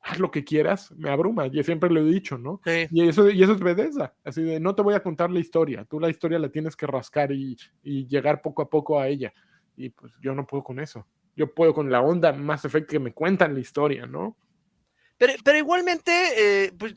haz lo que quieras, me abruma, yo siempre lo he dicho, ¿no? Y, eso, y eso es Bethesda, así de, no te voy a contar la historia, tú la historia la tienes que rascar y, llegar poco a poco a ella. Y pues yo no puedo con eso. Yo puedo con la onda más efecto que me cuentan la historia, ¿no? Pero, pero igualmente, eh, pues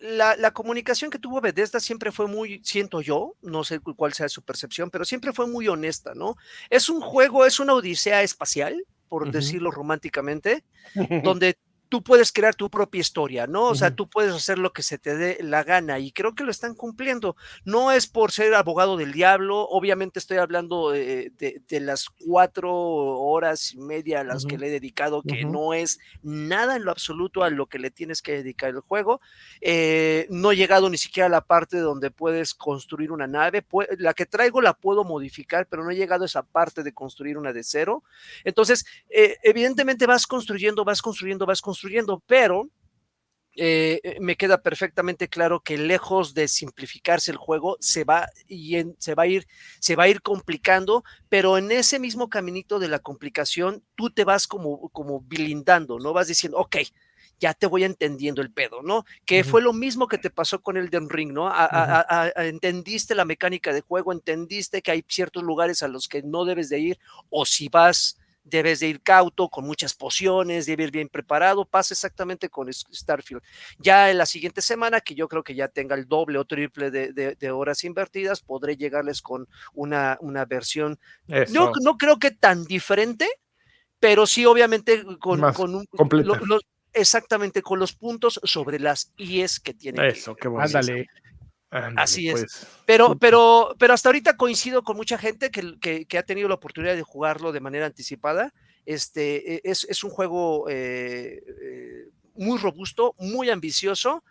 la, la, comunicación que tuvo Bethesda siempre fue muy, siento yo, no sé cuál sea su percepción, pero siempre fue muy honesta, ¿no? Es un juego, es una odisea espacial, por uh -huh. decirlo románticamente, <laughs> donde tú puedes crear tu propia historia, ¿no? O sea, uh -huh. tú puedes hacer lo que se te dé la gana y creo que lo están cumpliendo. No es por ser abogado del diablo, obviamente estoy hablando de, de, de las cuatro horas y media a las uh -huh. que le he dedicado, que uh -huh. no es nada en lo absoluto a lo que le tienes que dedicar el juego. Eh, no he llegado ni siquiera a la parte donde puedes construir una nave. La que traigo la puedo modificar, pero no he llegado a esa parte de construir una de cero. Entonces, eh, evidentemente vas construyendo, vas construyendo, vas construyendo construyendo, pero eh, me queda perfectamente claro que lejos de simplificarse el juego, se va, y en, se, va a ir, se va a ir complicando, pero en ese mismo caminito de la complicación, tú te vas como, como blindando, ¿no? Vas diciendo, ok, ya te voy entendiendo el pedo, ¿no? Que uh -huh. fue lo mismo que te pasó con el Den Ring, ¿no? A, uh -huh. a, a, entendiste la mecánica de juego, entendiste que hay ciertos lugares a los que no debes de ir, o si vas debes de ir cauto, con muchas pociones, debes ir bien preparado, pasa exactamente con Starfield. Ya en la siguiente semana, que yo creo que ya tenga el doble o triple de, de, de horas invertidas, podré llegarles con una, una versión, no, no, creo que tan diferente, pero sí obviamente con, con un... Lo, lo, exactamente, con los puntos sobre las IES que tiene. Eso, que, qué bueno. Ándale. Ándale, Así es. Pues. Pero, pero, pero hasta ahorita coincido con mucha gente que, que, que, ha tenido la oportunidad de jugarlo de manera anticipada. Este e, es, es un juego eh, eh, muy robusto, muy ambicioso,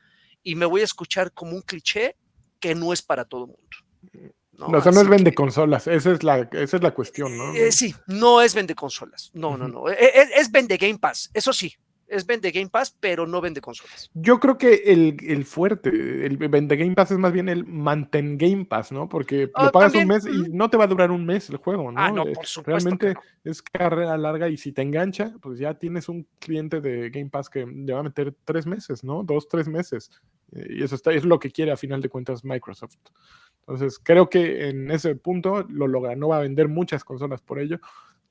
y me voy a escuchar como un cliché que no es para todo el mundo. No, no, o sea, no es vende consolas, esa es la, esa es la cuestión, ¿no? Eh, sí, no es vende consolas, no, uh -huh. no, no, es, es vende Game Pass, eso sí, es vende Game Pass, pero no vende consolas. Yo creo que el, el fuerte, el vende Game Pass es más bien el mantén Game Pass, ¿no? Porque oh, lo pagas también, un mes y no te va a durar un mes el juego, ¿no? Ah, no, por supuesto Realmente no. es carrera larga y si te engancha, pues ya tienes un cliente de Game Pass que le va a meter tres meses, ¿no? Dos, tres meses. Y eso está, es lo que quiere a final de cuentas Microsoft. Entonces, creo que en ese punto lo logra. No va a vender muchas consolas por ello.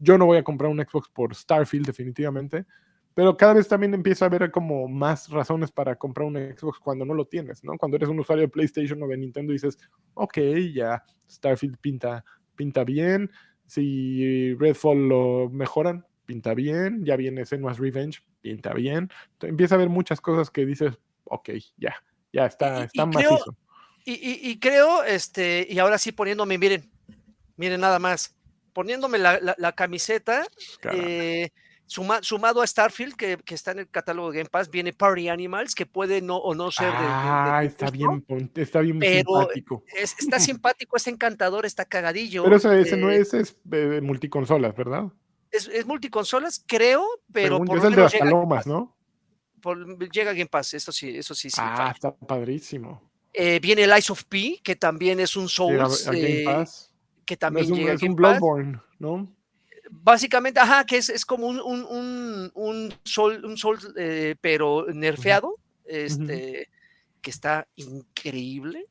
Yo no voy a comprar un Xbox por Starfield, definitivamente pero cada vez también empieza a haber como más razones para comprar un Xbox cuando no lo tienes, ¿no? Cuando eres un usuario de PlayStation o de Nintendo dices, ok, ya Starfield pinta, pinta bien, si Redfall lo mejoran, pinta bien, ya viene Senua's Revenge, pinta bien, Entonces, empieza a haber muchas cosas que dices, ok, ya, ya está, está y macizo. Creo, y, y, y, creo, este, y ahora sí poniéndome, miren, miren nada más, poniéndome la, la, la camiseta, eh, Suma, sumado a Starfield, que, que, está en el catálogo de Game Pass, viene Party Animals, que puede no o no ser de. Ah, de, de está, bien, está bien pero simpático. Es, está <laughs> simpático, es encantador, está cagadillo. Pero ese, ese eh, no es, es eh, multiconsolas, ¿verdad? Es, es, multiconsolas, creo, pero. Según por es el de las palomas, ¿no? Por, llega Game Pass, eso sí, eso sí. sí ah, está padrísimo. Eh, viene el Ice of P, que también es un Souls. A, a Game Pass. que también es un, llega es un Bloodborne, ¿no? Básicamente, ajá, que es, es como un, un, un, un, sol, un sol eh, pero nerfeado, uh -huh. este, uh -huh. que está increíble.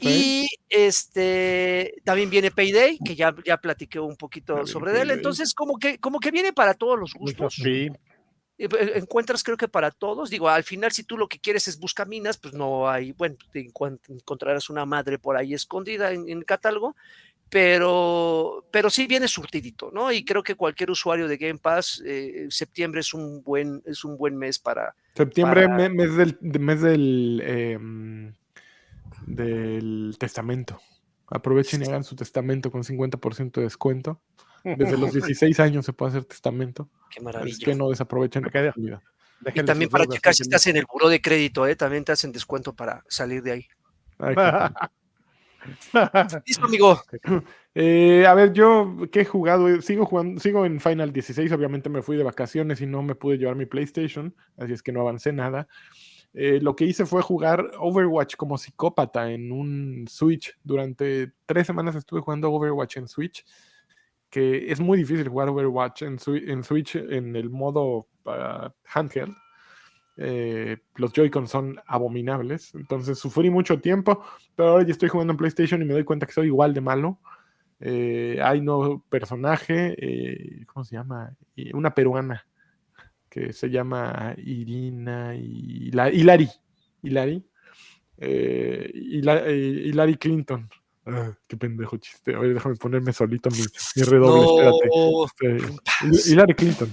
Y este también viene Payday, que ya, ya platiqué un poquito sobre él. Entonces, como que, como que viene para todos los gustos. Sí. Eh, encuentras, creo que para todos. Digo, al final, si tú lo que quieres es buscar minas, pues no hay, bueno, te encontrarás una madre por ahí escondida en, en el catálogo pero, pero sí viene surtidito, ¿no? Y creo que cualquier usuario de Game Pass, eh, septiembre es un buen, es un buen mes para. Septiembre, para... mes del, mes del, eh, del testamento. Aprovechen y hagan su testamento con 50% de descuento. Desde los <laughs> 16 años se puede hacer testamento. Qué maravilla. Es que no desaprovechen la vida. Y también para checar si estás en el buro de crédito, ¿eh? también te hacen descuento para salir de ahí. Ay, <laughs> <laughs> Listo, amigo. Eh, a ver, yo que he jugado, sigo jugando, sigo en Final 16, obviamente me fui de vacaciones y no me pude llevar mi PlayStation, así es que no avancé nada. Eh, lo que hice fue jugar Overwatch como psicópata en un Switch. Durante tres semanas estuve jugando Overwatch en Switch, que es muy difícil jugar Overwatch en, en Switch en el modo uh, handheld. Eh, los Joy-Con son abominables. Entonces sufrí mucho tiempo, pero ahora ya estoy jugando en PlayStation y me doy cuenta que soy igual de malo. Eh, hay no personaje, eh, ¿cómo se llama? Una peruana que se llama Irina y la, Hilari. Hillary. Hila- eh, Hillary Clinton. Ah, qué pendejo chiste. A ver, déjame ponerme solito mi, mi redoble. espérate. No, Este, Hi- Hillary Clinton.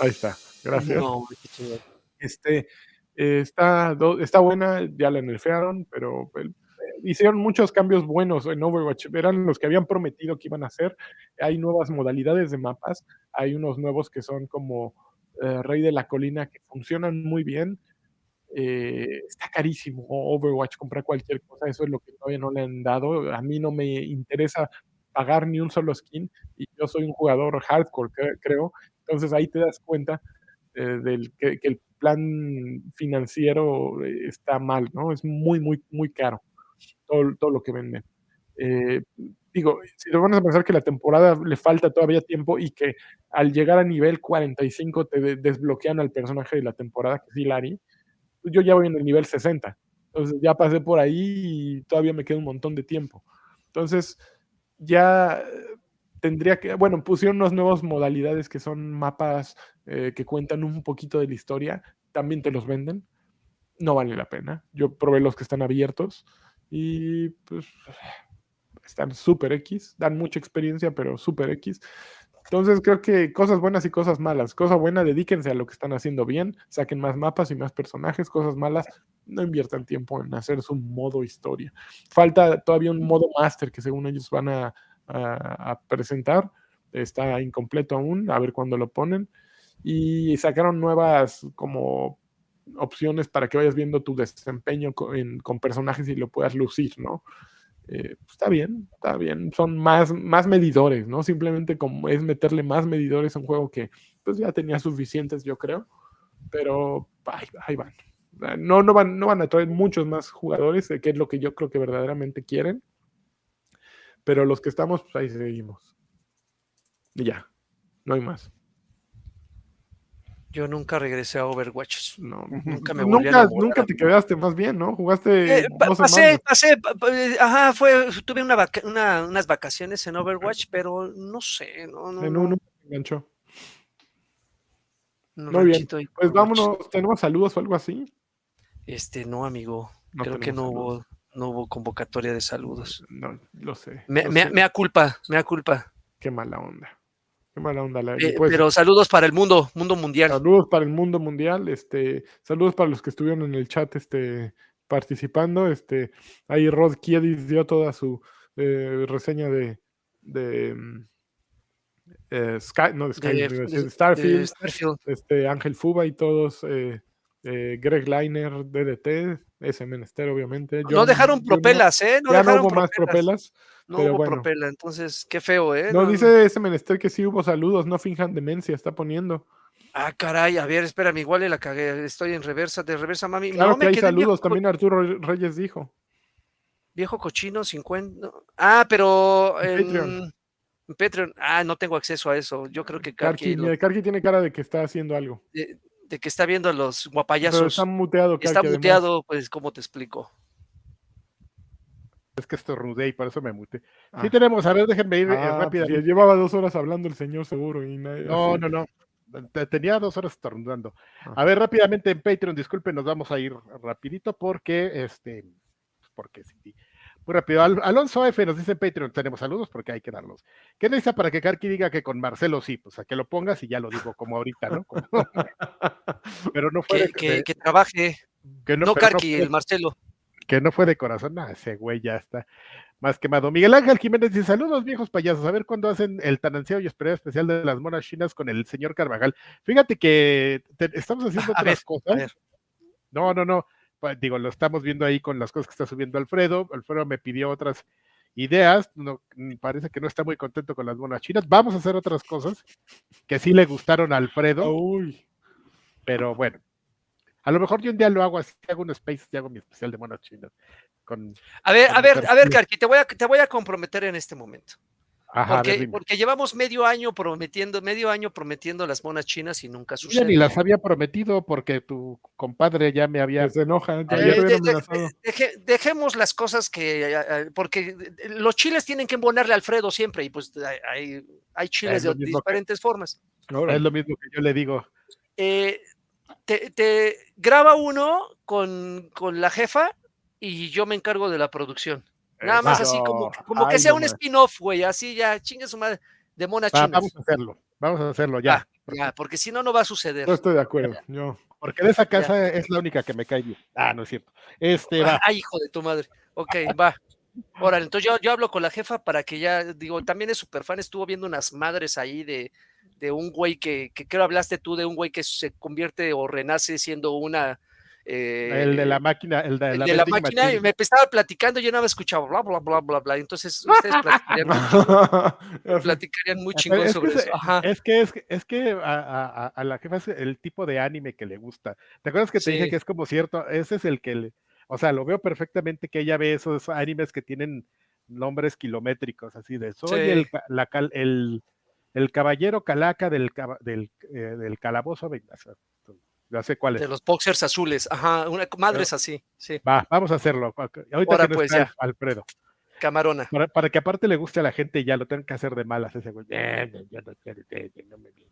Ahí está. Gracias. no, qué chingón. Este, eh, está, está buena, ya la nerfearon, pero eh, hicieron muchos cambios buenos en Overwatch. Eran los que habían prometido que iban a hacer. Hay nuevas modalidades de mapas. Hay unos nuevos que son como eh, Rey de la Colina que funcionan muy bien. Eh, está carísimo Overwatch, comprar cualquier cosa. Eso es lo que todavía no le han dado. A mí no me interesa pagar ni un solo skin y yo soy un jugador hardcore, cre- creo. Entonces ahí te das cuenta del que, que el plan financiero eh, está mal, ¿no? Es muy, muy, muy caro todo, todo lo que venden. Eh, digo, si lo van a pensar que la temporada le falta todavía tiempo y que al llegar a nivel 45 te de- desbloquean al personaje de la temporada, que es Hilary, pues yo ya voy en el nivel 60. Entonces ya pasé por ahí y todavía me queda un montón de tiempo. Entonces ya tendría que, bueno, pusieron unas nuevas modalidades que son mapas eh, que cuentan un poquito de la historia, también te los venden, no vale la pena. Yo probé los que están abiertos y pues están súper X, dan mucha experiencia, pero súper X. Entonces creo que cosas buenas y cosas malas. Cosa buena, dedíquense a lo que están haciendo bien, saquen más mapas y más personajes. Cosas malas, no inviertan tiempo en hacer su modo historia. Falta todavía un modo master que según ellos van a, a- presentar. Está incompleto aún, a ver cuándo lo ponen. Y sacaron nuevas como opciones para que vayas viendo tu desempeño co- en- con personajes y lo puedas lucir, ¿no? Eh, pues, está bien, está bien. Son más, más medidores, ¿no? Simplemente como es meterle más medidores a un juego que pues ya tenía suficientes, yo creo. Pero ahí, ahí van. No, no, van. no van a traer muchos más jugadores, eh, que es lo que yo creo que verdaderamente quieren. Pero los que estamos, pues ahí seguimos. Y ya, no hay más. Yo nunca regresé a Overwatch. No, Nunca me volví a nunca, enamorar, nunca te quedaste más bien, ¿no? Jugaste Eh, dos pasé, pasé, pa- pa- eh, ajá, fue, tuve una vaca- una- unas vacaciones en Overwatch, pero no sé, no, no, En no, uno me enganchó. no, Muy bien, Pues vámonos, tenemos saludos o algo así. Este, no, amigo, No creo que no saludos. hubo, no hubo convocatoria de saludos. No, lo sé. Me, lo me- sé. me da culpa, me da culpa. Qué mala onda. Qué mala onda. La, Eh, pues, pero saludos para el mundo, mundo mundial. saludos para el mundo mundial. Este, saludos para los que estuvieron en el chat este, participando. Este, ahí Rod Kiedis dio toda su eh, reseña de, de mm, eh, Sky, no de Sky, de- a decir, de- Starfield, de Starfield. este, Ángel Fuba y todos, eh, eh, Greg Liner, DDT, ese menester, obviamente. No dejaron propelas, ¿eh? No ya no dejaron hubo más propelas. propelas. No pero hubo bueno. propela, entonces, qué feo, ¿eh? No, dice ese menester que sí hubo saludos, no finjan demencia, está poniendo. Ah, caray, a ver, espérame, igual le la cagué. Estoy en reversa, de reversa, mami. Claro no, que me hay en viejo, saludos, también Arturo Reyes dijo. viejo cochino 50. no. Ah, pero En Patreon. en Patreon. Ah, no tengo acceso a eso. Yo creo que Karki, Karki, lo- mira, Karki tiene cara de que está haciendo algo. de, de que está viendo a los Pero guapayazos. está muteado, Karki, Está además. muteado, pues, ¿cómo te explico? Es que estornudé y por eso me muté. Ah. Sí tenemos, a ver, déjenme ir eh, Ah, pues, rápidamente. llevaba dos horas hablando el señor seguro y nadie- No, así. no, no. Te- Tenía dos horas estornudando. Ah. A ver, rápidamente en Patreon, disculpen, nos vamos a ir rapidito porque, este, porque sí. Muy rápido. Al- Alonso F nos dice en Patreon, tenemos saludos porque hay que darlos. ¿Qué necesita para que Karki diga que con Marcelo sí? Pues a que lo pongas y ya lo digo como ahorita, ¿no? Como- <laughs> pero no fue Que, de, que- trabaje. que No, no, Karki, el Marcelo. que no fue de corazón. Ah, ese güey ya está más quemado. Miguel Ángel Jiménez dice: Saludos, viejos payasos. A ver cuándo hacen el tan ansiado y esperado especial de las monas chinas con el señor Carvajal. Fíjate que te- estamos haciendo <laughs> A ver, otras cosas. No, no, no. Digo, lo estamos viendo ahí con las cosas que está subiendo Alfredo. Alfredo me pidió otras ideas. No, mm, parece que no está muy contento con las monas chinas. Vamos a hacer otras cosas que sí le gustaron a Alfredo, Uy, pero bueno. A lo mejor yo un día lo hago así, hago un space y hago mi especial de monas chinas. Con, a ver, a ver, a ver. Karki, te voy a, te voy a comprometer en este momento. Ajá, Porque, llevamos medio año prometiendo, medio año prometiendo las monas chinas y nunca sucede. ni las había prometido porque tu compadre ya me había. se enoja, ya, Eh, Eh, de- de- deje- dejemos las cosas que, porque los chiles tienen que embonarle a Alfredo siempre y pues hay, hay- chiles de que- diferentes formas. Ahora, Es lo mismo que yo le digo. Eh, te, te graba uno con, con la jefa y yo me encargo de la producción. Nada más así como, como que sea no un spin-off, güey, así ya, chingue su madre, de mona chinas. vamos a hacerlo. Vamos a hacerlo ya. Ya, ya, porque si no, no va a suceder. Yo estoy de acuerdo. Yo, Porque de esa casa es la única que me cae bien. Ah, no es cierto. Este va. <laughs> Ay, hijo de tu madre. Ok, va. Órale, entonces yo, yo hablo con la jefa para que ya, digo, también es súper fan, estuvo viendo unas madres ahí de, de un güey que, que creo hablaste tú de un güey que se convierte o renace siendo una... eh, El de la máquina, el de el la, de la máquina, y machine. me estaba platicando, yo nada más escuchaba bla, bla, bla, bla, bla. Entonces, ustedes platicarían, <laughs> mucho- platicarían muy chingón Es que, sobre es, eso. Ajá. es que es, es que a, a- a- a la jefa es el tipo de anime que le gusta. ¿Te acuerdas que te dije que es como cierto? Ese es el que le, o sea, lo veo perfectamente que ella ve esos animes que tienen nombres kilométricos, así de soy Sí. el, la el, el caballero calaca del, del, eh, del calabozo. vengaza. Ya sé cuál es. De los boxers azules, ajá, una madres así, sí, Va, vamos a hacerlo. Ahorita Ahora, que no pues, está ya. Alfredo. Camarona. Para, para que aparte le guste a la gente y ya lo tengan que hacer de malas ese güey. Eh, no, yo no quiero, eh, no me vi.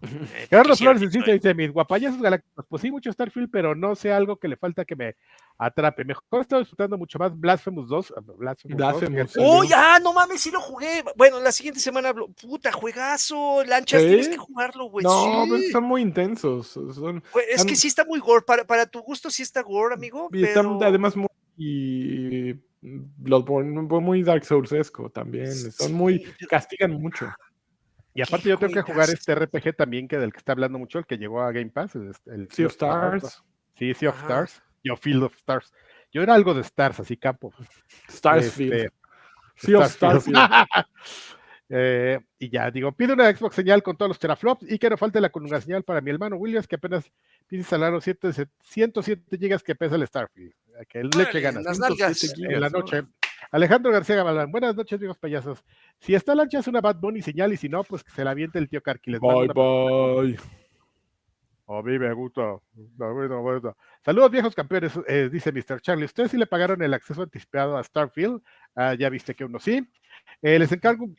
Carlos Quisiera Flores insiste, dice, mis guapayazos galácticos, pues sí, mucho Starfield, pero no sé algo que le falta que me atrape. Mejor estoy disfrutando mucho más Blasphemous 2. ah, Blasphemous 2, Blasphemous, que- sí. ¡Oh, ya! No mames, sí lo jugué. Bueno, la siguiente semana hablo. Puta, juegazo. Lanchas, ¿Sí? tienes que jugarlo, güey. no, sí. son muy intensos. Son, Güey, es que están- sí está muy gore. Para, para tu gusto sí está gore, amigo. y están además muy Bloodborne, muy- muy Dark Souls-esco también. Son muy. Castigan mucho. Y aparte yo tengo que jugar este RPG también, que del que está hablando mucho, el que llegó a Game Pass. El, el Sea of Stars, Sí, Sea of Ajá. Stars. Yo Field of Stars. Yo era algo de Stars, así campo. Starsfield. Este, Sea of. Starfield. <laughs> Eh, y ya, digo, pide una Xbox señal con todos los teraflops y que no falte la columna señal para mi hermano Williams, que apenas pide instalar los 100 107 gigas que pesa el Starfield. Que le eche ganas. las nalgas. 107 En la noche. Alejandro García Gabalán, buenas noches, viejos payasos. Si está lancha es una Bad Bunny señal y si no, pues que se la aviente el tío Carqui. Les Bye, bye. A mí me gusta. Saludos, viejos campeones, eh, dice Mr. Charlie. ¿Ustedes sí le pagaron el acceso anticipado a Starfield? Ah, ya viste que uno sí. Eh, les encargo un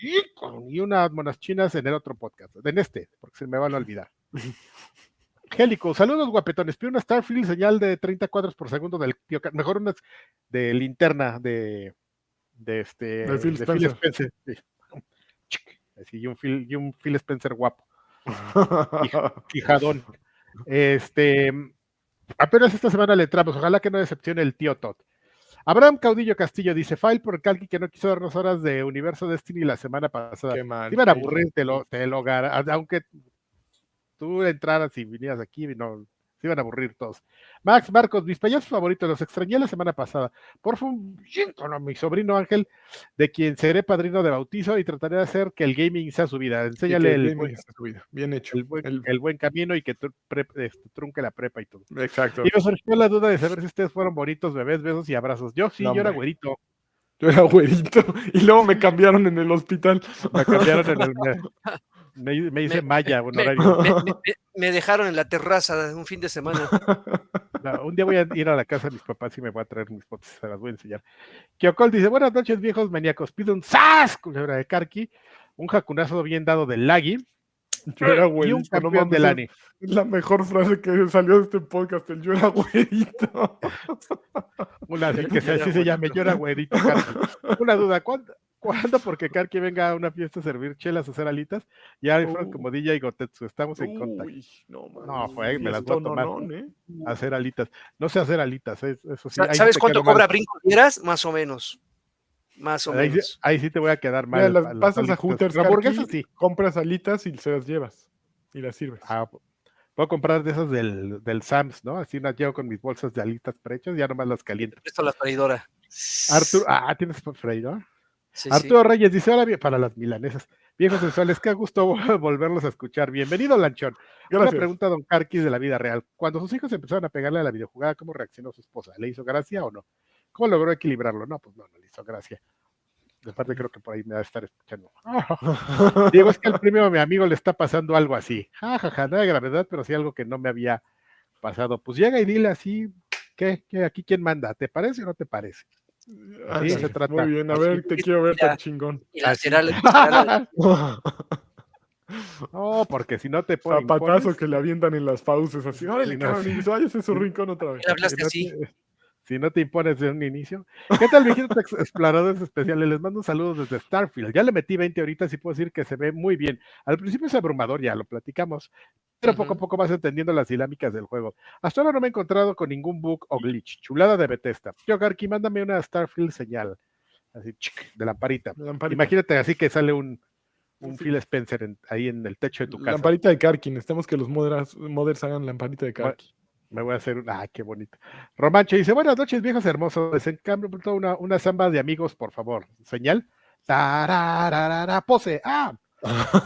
y unas monas chinas en el otro podcast, en este, porque se me van a olvidar. <laughs> Gélico, saludos guapetones. Pido una Starfield señal de 30 cuadros por segundo del tío mejor una de linterna de, de este De Phil Spencer. Spencer. sí. Así, y un Phil, y un Phil Spencer guapo. <laughs> Quijadón. Este, apenas esta semana le entramos. Ojalá que no decepcione el tío Todd. Abraham Caudillo Castillo dice: File por Calqui que no quiso darnos horas de Universo Destiny la semana pasada. Qué mal. Iban a aburrir, te lo, te lo gar- Aunque tú entraras y vinieras aquí, no, se iban a aburrir todos. Max Marcos, mis payasos favoritos, los extrañé la semana pasada. Por a mi sobrino Ángel, de quien seré padrino de bautizo y trataré de hacer que el gaming sea su vida. Enséñale el, gaming buen- su vida. Bien hecho. el buen, El- el buen camino y que tru- pre- este, trunque la prepa y todo. Exacto. Y me surgió la duda de saber si ustedes fueron bonitos bebés, besos y abrazos. Yo sí, No, yo era güerito. Yo era güerito <laughs> y luego me cambiaron en el hospital. Me cambiaron en el. <laughs> Me, me- hice Me- maya, me- honorario. Me, me- <laughs> me- me dejaron en la terraza un fin de semana. No, un día voy a ir a la casa de mis papás y me voy a traer mis fotos, se las voy a enseñar. Kiokol dice, buenas noches, viejos maníacos. Pido un ¡Sas! Culebra de Karki, un jacunazo bien dado del Lagui Yo era y un güerito. no campeón mames, del ANI. Es la mejor frase que salió de este podcast. El yo era güerito. <laughs> Una así que se- así se llame, güerito. yo era güerito. Una duda, ¿cuándo, ¿cuándo porque Karki venga a una fiesta a servir chelas a hacer alitas? Ya fueron Uh. como DJ y Gotetsu, estamos en contacto. Uy, no, fue, me las voy a no, tomar. no, ¿eh? A hacer alitas. No sé hacer alitas, es- eso sí. ¿Sabes cuánto cobra Brinco? Más o menos. Más o Ahí, sí- menos. ahí sí te voy a quedar mal. Mira, las a las pasas a. Hooters, La hamburguesa Karki, sí. compras alitas y se las llevas. Y las sirves. Ah, puedo comprar de esas del, del Sams, ¿no? Así las llevo con mis bolsas de alitas prehechas, ya nomás las caliento. Esto la traidora. Arturo, ah, tienes freidor. Sí, sí. Arturo Reyes dice: Hola, para las milanesas. Viejos sensuales, qué gusto <laughs> volverlos a escuchar. Bienvenido, Lanchón. Una Gracias. pregunta a Don Carquis de la vida real. Cuando sus hijos empezaron a pegarle a la videojugada, ¿cómo reaccionó su esposa? ¿Le hizo gracia o no? ¿Cómo logró equilibrarlo? No, pues no, no le hizo gracia. De parte creo que por ahí me va a estar escuchando. <laughs> Diego, es que al primo de mi amigo le está pasando algo así. Ja, ja, ja, nada de gravedad, pero sí algo que no me había pasado. Pues llega y dile así, ¿qué? ¿Qué? ¿Aquí quién manda? ¿Te parece o no te parece? Así se trata. Muy bien, a Así. ver, te quiero ver tan chingón. <laughs> Y la Así. será la- será la- No, porque si no te ponen. Zapatazo que le avientan en las fauces, así. Órale, Sí, no, cabrón, sí. y váyase a su rincón otra vez. Le hablaste así. Si no te impones de un inicio. ¿Qué tal, viejitos ex- exploradores especiales? Les mando un saludo desde Starfield. Ya le metí 20 ahorita, sí puedo decir que se ve muy bien. Al principio es abrumador, ya lo platicamos, pero poco a poco vas entendiendo las dinámicas del juego. Hasta ahora no me he encontrado con ningún bug o glitch. Chulada de Bethesda. Tío Garki, mándame una Starfield señal. Así, chic, de lamparita. Lamparita. Imagínate así que sale un, un Sí. Phil Spencer en- ahí en el techo de tu casa. Lamparita de Karkin. Necesitamos que los modders, modders hagan lamparita de Karkin. Me voy a hacer una. ¡Ay, qué bonito! Romancho dice: Buenas noches, viejos hermosos. Les encambio una, una samba de amigos, por favor. Señal. Tarararara, pose. ¡Ah!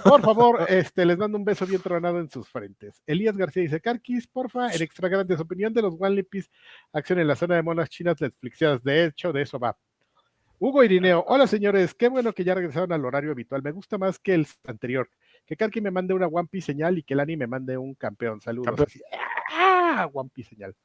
Por favor, <laughs> este, les mando un beso bien tronado en sus frentes. Elías García dice: Carquis, porfa, en extra grandes opinión de los One Lipis, acción en la zona de monas chinas Netflixiadas. De hecho, de eso va. Hugo Irineo, hola señores, qué bueno que ya regresaron al horario habitual. Me gusta más que el anterior. Que Karki me mande una One Piece señal y que Lani me mande un campeón. Saludos. Campeón. Así, ¡Ah! One Piece señal.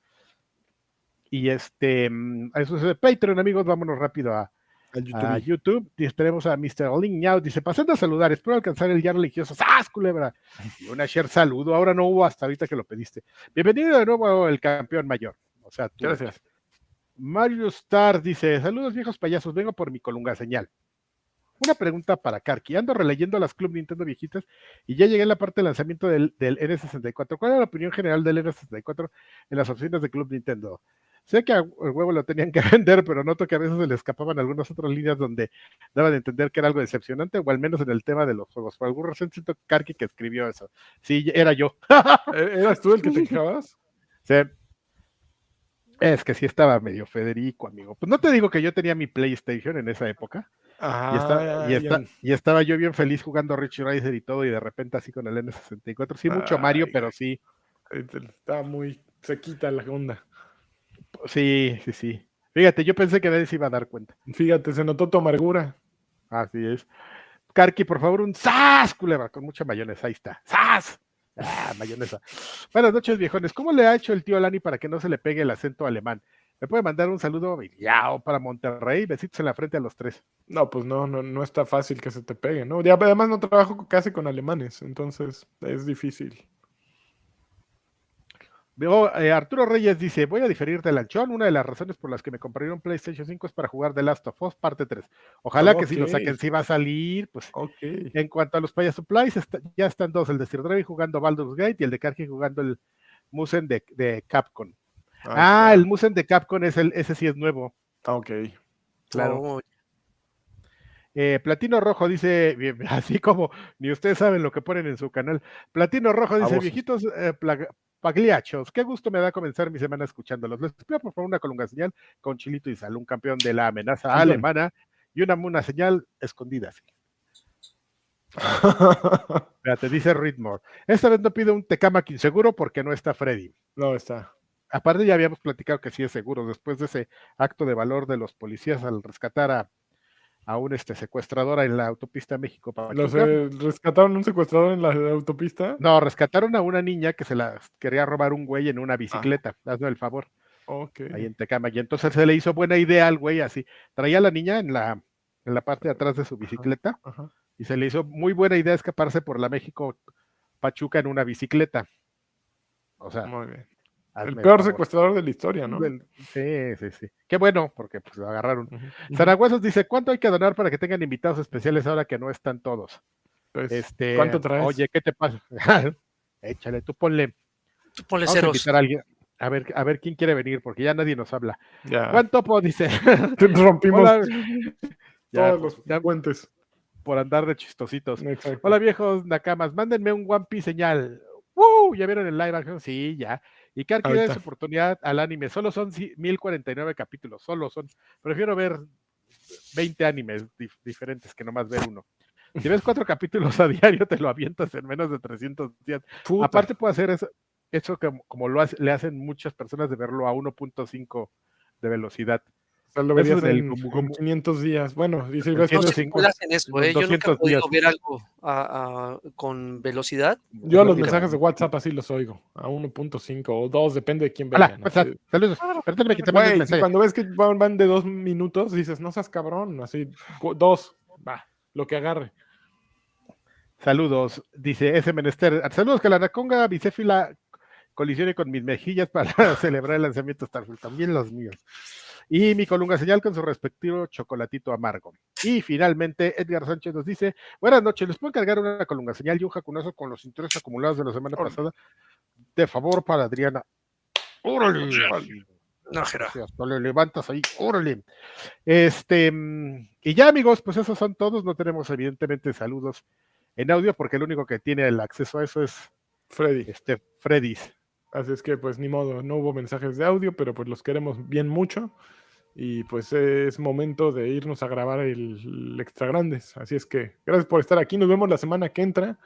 Y este, mm, eso es de Patreon, amigos. Vámonos rápido a, YouTube. a YouTube. Y esperemos a Mr. Link Now. Dice: Pasando a saludar, espero alcanzar el ya religioso. ¡Sas, culebra! Y una share saludo. Ahora no hubo hasta ahorita que lo pediste. Bienvenido de nuevo el campeón mayor. O sea, tú. Gracias. Mario Star dice: Saludos, viejos payasos. Vengo por mi colunga señal. Una pregunta para Karki. Ando releyendo las Club Nintendo viejitas y ya llegué a la parte de lanzamiento del, del N64. ¿Cuál es la opinión general del N64 en las oficinas de Club Nintendo? Sé que el huevo lo tenían que <laughs> vender, pero noto que a veces se le escapaban algunas otras líneas donde daban a entender que era algo decepcionante, o al menos en el tema de los juegos. Por algún razón siento Karki que escribió eso. Sí, era yo. <laughs> ¿E- ¿Eras tú el que te quejabas? Sí. Es que sí estaba medio Federico, amigo. Pues no te digo que yo tenía mi PlayStation en esa época. Y, está- y, está- y estaba yo bien feliz jugando Rich Racer y todo, y de repente así con el N64. Sí, mucho Mario, pero sí, Está muy sequita la onda. sí, sí, sí. Fíjate, yo pensé que nadie se iba a dar cuenta. Fíjate, se notó tu amargura. Así es. Karki, por favor, un ¡Sas! Culebra, con mucha mayonesa. Ahí está. ¡Sas! Ah, mayonesa. Buenas noches, viejones. ¿Cómo le ha hecho el tío Lani para que no se le pegue el acento alemán? ¿Me puede mandar un saludo yao, para Monterrey? Besitos en la frente a los tres. No, pues no, no, no está fácil que se te pegue, ¿no? Ya, además no trabajo casi con alemanes, entonces es difícil. Luego, eh, Arturo Reyes dice, voy a diferir del anchón. Una de las razones por las que me compré un PlayStation 5 es para jugar The Last of Us parte 3. Ojalá que si lo saquen, sí va a salir. Pues en cuanto a los Paya Supplies, está- ya están dos, el de Sir Drive jugando Baldur's Gate y el de Karki jugando el Musen de, de Capcom. Ah, el Musen de Capcom es el, ese sí es nuevo. Ah, Ok. Claro. Oh, Eh, Platino Rojo dice, <laughs> así como ni ustedes saben lo que ponen en su canal. Platino Rojo dice, viejitos eh, pagliachos, qué gusto me da comenzar mi semana escuchándolos. Les pido por favor una colunga señal con Chilito y Sal, un campeón de la amenaza alemana y una, una señal escondida. así. <laughs> Espérate, dice Ritmore. Esta vez no pido un Tecamac inseguro porque no está Freddy. no está. Aparte ya habíamos platicado que sí es seguro, después de ese acto de valor de los policías al rescatar a, a un este, secuestrador en la autopista México. Los eh, rescataron un secuestrador en la autopista. No, rescataron a una niña que se la quería robar un güey en una bicicleta, hazme el favor, Ok. ahí en Tecama. Y entonces se le hizo buena idea al güey así. Traía a la niña en la, en la parte de atrás de su bicicleta Ajá. y se le hizo muy buena idea escaparse por la México Pachuca en una bicicleta. O sea, Muy bien. Hazme El peor favor. secuestrador de la historia, ¿no? Sí, sí, sí. Qué bueno, porque pues lo agarraron. Zaragoza dice, ¿cuánto hay que donar para que tengan invitados especiales ahora que no están todos? Pues, Este, ¿Cuánto traes? Oye, ¿qué te pasa? <laughs> Échale, tú ponle, tú ponle vamos a ceros. invitar a alguien. A ver, a ver quién quiere venir, porque ya nadie nos habla. ya. Juan Topo dice, <laughs> Rompimos Hola. <laughs> ya, todos los ya puentes. por andar de chistositos. Exacto. Hola viejos nakamas, mándenme un One Piece señal. ¡Woo! ¿Ya vieron el live action? Sí, ya. Y da Ahorita. su oportunidad al anime. Solo son ci- 1049 capítulos, solo son. Prefiero ver 20 animes dif- diferentes que nomás ver uno. Si ves cuatro <laughs> capítulos a diario, te lo avientas en menos de 300 días. Puta. Aparte puedo hacer eso, eso como, como lo hace- le hacen muchas personas de verlo a 1.5 de velocidad. Lo verías del en como- como 500 días. Bueno, dice En No eso, ¿eh? Yo nunca he 200 podido días. ver algo a- a- con velocidad. yo los mensajes de WhatsApp así los oigo. A 1.5 o 2, depende de quién vea. Saludos. Perdóname que te mande un Güey, si mensaje. cuando ves que van, van de dos minutos, dices, no seas cabrón. Así, dos, va, lo que agarre. Saludos, dice ese menester. Saludos que la anaconda bicéfila colisione con mis mejillas para <laughs> celebrar el lanzamiento Starfield, también los míos. Y mi colunga señal con su respectivo chocolatito amargo. Y finalmente, Edgar Sánchez nos dice: Buenas noches, ¿les puedo cargar una colunga señal y un jacunazo con los intereses acumulados de la semana pasada? De favor para Adriana. ¡Órale! No. Hasta le levantas ahí, órale. Este, y ya amigos, pues esos son todos. No tenemos evidentemente saludos en audio porque el único que tiene el acceso a eso es Freddy. este Freddy's. Así es que pues ni modo, no hubo mensajes de audio, pero pues los queremos bien mucho. Y pues es momento de irnos a grabar el, el extra grandes. Así es que gracias por estar aquí. Nos vemos la semana que entra.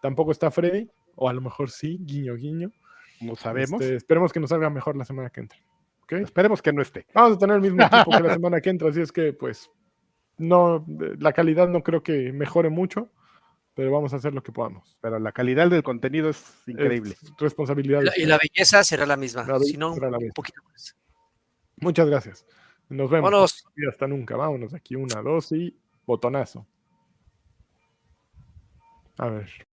Tampoco está Freddy, o a lo mejor sí, guiño, guiño. No sabemos. Este, esperemos que nos salga mejor la semana que entra. ¿ok? Esperemos que no esté. Vamos a tener el mismo equipo que la <laughs> semana que entra, así es que pues no, la calidad no creo que mejore mucho, pero vamos a hacer lo que podamos. Pero la calidad del contenido es increíble. Es responsabilidad. y la belleza será la misma, La si no, un poquito más. Muchas gracias. Nos vemos. Vámonos. Y hasta nunca. Vámonos aquí. Una, dos y botonazo. A ver.